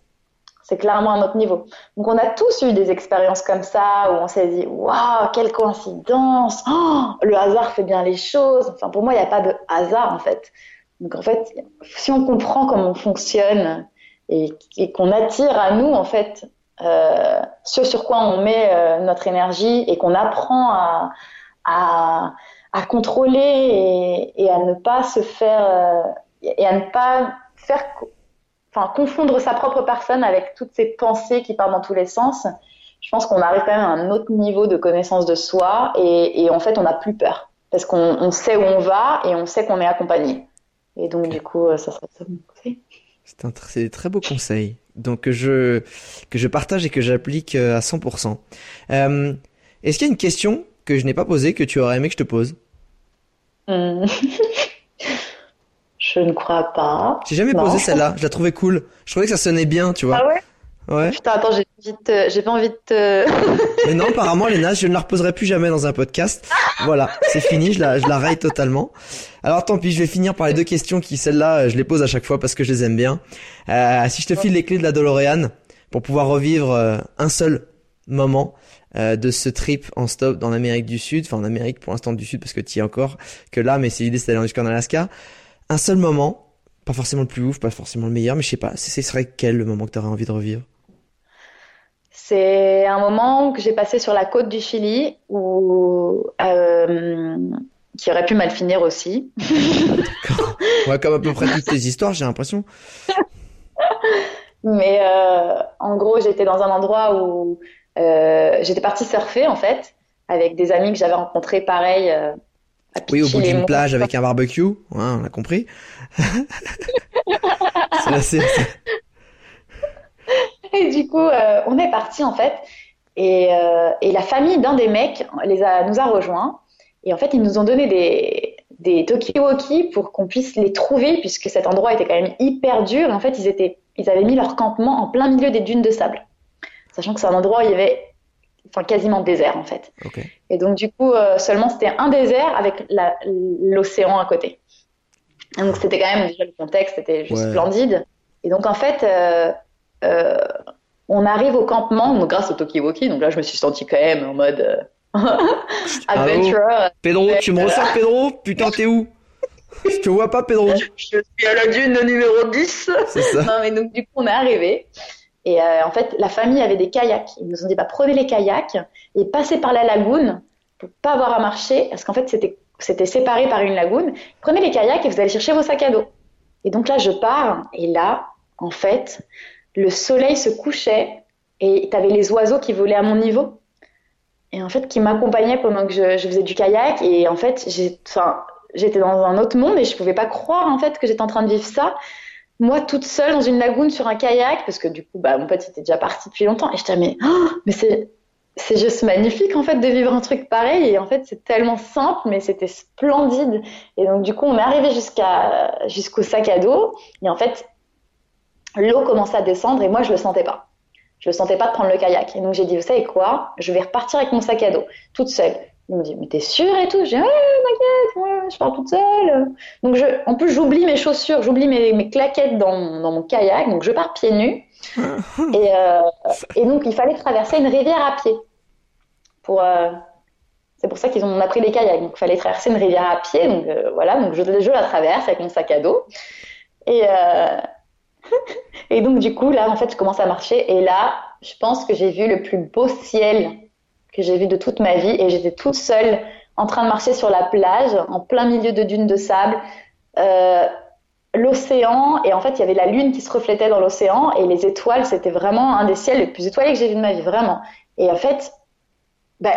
C'est clairement un autre niveau. Donc on a tous eu des expériences comme ça où on s'est dit waouh quelle coïncidence, oh, le hasard fait bien les choses. Enfin pour moi il n'y a pas de hasard en fait. Donc en fait si on comprend comment on fonctionne et qu'on attire à nous en fait euh, ce sur quoi on met euh, notre énergie et qu'on apprend à, à, à contrôler et, et, à ne pas se faire euh, et à ne pas faire enfin confondre sa propre personne avec toutes ces pensées qui partent dans tous les sens. Je pense qu'on arrive quand même à un autre niveau de connaissance de soi et, et en fait on n'a plus peur parce qu'on on sait où on va et on sait qu'on est accompagné. Et donc du coup ça serait ça mon conseil. C'est un c'est des très beaux conseils donc que je que je partage et que j'applique euh, à 100%. Euh, Est-ce qu'il y a une question que je n'ai pas posée que tu aurais aimé que je te pose? Hmm. *laughs* je ne crois pas. J'ai jamais Non. posé celle-là. Je la trouvais cool. Je trouvais que ça sonnait bien, tu vois. Ah ouais? Ouais. Putain, attends, j'ai vite, j'ai pas envie de te. *laughs* Mais non, apparemment, Léna, je ne la reposerai plus jamais dans un podcast. Voilà, c'est fini, je la, je la raille totalement. Alors tant pis, je vais finir par les deux questions qui, celles-là, euh, je les pose à chaque fois parce que je les aime bien. Euh, si je te file les clés de la DeLorean pour pouvoir revivre euh, un seul moment euh, de ce trip en stop dans l'Amérique du Sud, enfin en Amérique pour l'instant du Sud parce que tu y es encore que là, mais c'est l'idée c'est d'aller jusqu'en Alaska. Un seul moment, pas forcément le plus ouf, pas forcément le meilleur, mais je sais pas, ce serait quel le moment que tu aurais envie de revivre? C'est un moment que j'ai passé sur la côte du Chili où euh, qui aurait pu mal finir aussi. Ouais, comme à peu près toutes tes histoires, j'ai l'impression. *laughs* Mais euh, en gros, j'étais dans un endroit où euh, j'étais partie surfer en fait avec des amis que j'avais rencontrés pareil. euh, à Oui, au bout d'une plage avec un barbecue, ouais, on a compris. *laughs* c'est assez, Et du coup, euh, on est parti en fait. Et, euh, et la famille d'un des mecs les a, nous a rejoints. Et en fait, ils nous ont donné des, des pour qu'on puisse les trouver, puisque cet endroit était quand même hyper dur. Et en fait, ils, étaient, ils avaient mis leur campement en plein milieu des dunes de sable. Sachant que c'est un endroit où il y avait enfin, quasiment désert en fait. Et donc, du coup, euh, seulement c'était un désert avec l'océan à côté. Et donc, c'était quand même déjà le contexte, c'était juste Ouais. splendide. Et donc, en fait, euh, euh, on arrive au campement, donc grâce au Talkie-Walkie. Donc là, je me suis sentie quand même en mode euh, *laughs* adventure. Pedro, tu me ressors Pedro Putain, t'es où Je te vois pas, Pedro. *laughs* Je suis à la dune numéro 10. C'est ça. Non, mais donc, du coup, on est arrivé. Et euh, en fait, la famille avait des kayaks. Ils nous ont dit, bah, prenez les kayaks et passez par la lagune pour pas avoir à marcher, parce qu'en fait, c'était, c'était séparé par une lagune. Prenez les kayaks et vous allez chercher vos sacs à dos. Et donc là, je pars, et là, en fait, le soleil se couchait et t'avais les oiseaux qui volaient à mon niveau. Et en fait, qui m'accompagnaient pendant que je, faisais du kayak. Et en fait, j'étais dans un autre monde et je pouvais pas croire, en fait, que j'étais en train de vivre ça moi toute seule dans une lagune sur un kayak parce que du coup bah mon pote était déjà parti depuis longtemps et je disais mais oh, mais c'est juste magnifique en fait de vivre un truc pareil et en fait c'est tellement simple mais c'était splendide et donc du coup on est arrivé jusqu'au sac à dos et en fait l'eau commençait à descendre et moi je le sentais pas. Je le sentais pas de prendre le kayak. Et donc j'ai dit vous savez quoi? Je vais repartir avec mon sac à dos toute seule. Il me dit mais t'es sûre et tout? J'ai dit ouais t'inquiète ouais, je pars toute seule. Donc je, en plus j'oublie mes chaussures j'oublie mes, mes claquettes dans, mon- dans mon kayak. Donc je pars pieds nus. *laughs* Et, euh, et donc il fallait traverser une rivière à pied pour euh, c'est pour ça qu'ils ont on a pris les kayaks. Donc il fallait traverser une rivière à pied. Donc euh, voilà. Donc je, je la traverse avec mon sac à dos. Et *laughs* et donc du coup là en fait je commence à marcher. Et là je pense que j'ai vu le plus beau ciel que j'ai vu de toute ma vie. Et j'étais toute seule en train de marcher sur la plage en plein milieu de dunes de sable euh, l'océan. Et en fait il y avait la lune qui se reflétait dans l'océan. Et les étoiles c'était vraiment un des ciels les plus étoilés que j'ai vu de ma vie vraiment. Et en fait ben,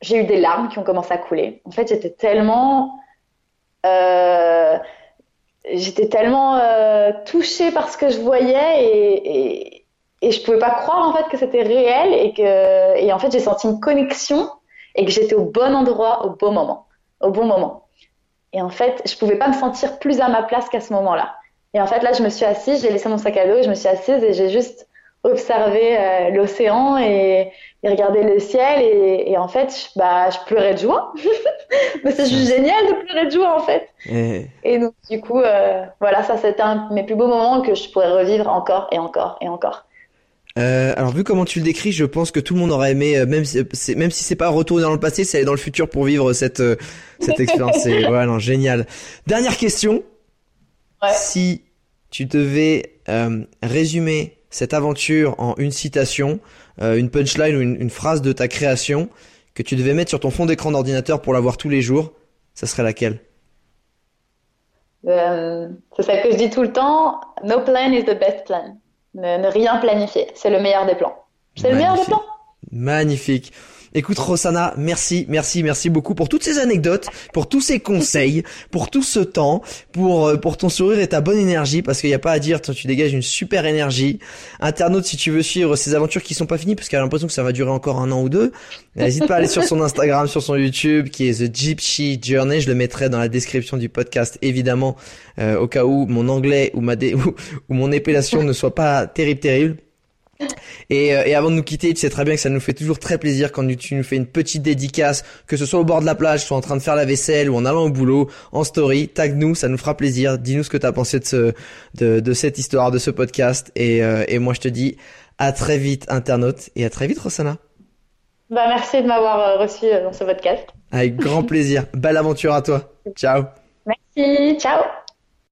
j'ai eu des larmes qui ont commencé à couler. En fait j'étais tellement euh, j'étais tellement euh, touchée par ce que je voyais et, et, et je pouvais pas croire en fait que c'était réel et que et en fait j'ai senti une connexion et que j'étais au bon endroit au bon moment au bon moment et en fait, je pouvais pas me sentir plus à ma place qu'à ce moment-là. Et en fait, là, je me suis assise, j'ai laissé mon sac à dos, je me suis assise et j'ai juste observé euh, l'océan et, et regardé le ciel. Et, et en fait, je, bah, je pleurais de joie. *laughs* Mais c'est juste génial de pleurer de joie, en fait. Et Et donc, du coup, euh, voilà, ça, c'était un de mes plus beaux moments que je pourrais revivre encore et encore et encore. Euh, alors vu comment tu le décris, je pense que tout le monde aurait aimé, euh, même si c'est même si c'est pas retourner dans le passé, c'est aller dans le futur pour vivre cette cette *laughs* expérience. C'est non, génial. Dernière question. Ouais. Si tu devais euh, résumer cette aventure en une citation, euh, une punchline ou une, une, phrase de ta création que tu devais mettre sur ton fond d'écran d'ordinateur pour la voir tous les jours, ça serait laquelle? Euh, C'est celle que je dis tout le temps. No plan is the best plan. Ne, ne rien planifier, c'est le meilleur des plans. C'est le meilleur des plans. Magnifique. Écoute Rosana, merci, merci, merci beaucoup pour toutes ces anecdotes, pour tous ces conseils, pour tout ce temps, pour euh, pour ton sourire et ta bonne énergie, parce qu'il n'y a pas à dire, toi, tu dégages une super énergie. Internaute, si tu veux suivre ces aventures qui sont pas finies, parce qu'elle a l'impression que ça va durer encore un an ou deux, n'hésite pas à aller sur son Instagram, sur son YouTube, qui est The Gypsy Journey. Je le mettrai dans la description du podcast, évidemment, euh, au cas où mon anglais ou ma dé *laughs* ou, ou mon épellation ne soit pas terrible, terrible. Et, euh, et, avant de nous quitter, tu sais très bien que ça nous fait toujours très plaisir quand tu nous fais une petite dédicace, que ce soit au bord de la plage, soit en train de faire la vaisselle ou en allant au boulot, en story, tag nous, ça nous fera plaisir. Dis-nous ce que tu as pensé de, ce, de, de, cette histoire, de ce podcast. Et, euh, et moi, je te dis à très vite, internaute, et à très vite, Rossana. Bah, merci de m'avoir euh, reçu dans ce podcast. Avec grand plaisir. *laughs* Belle aventure à toi. Ciao. Merci. Ciao.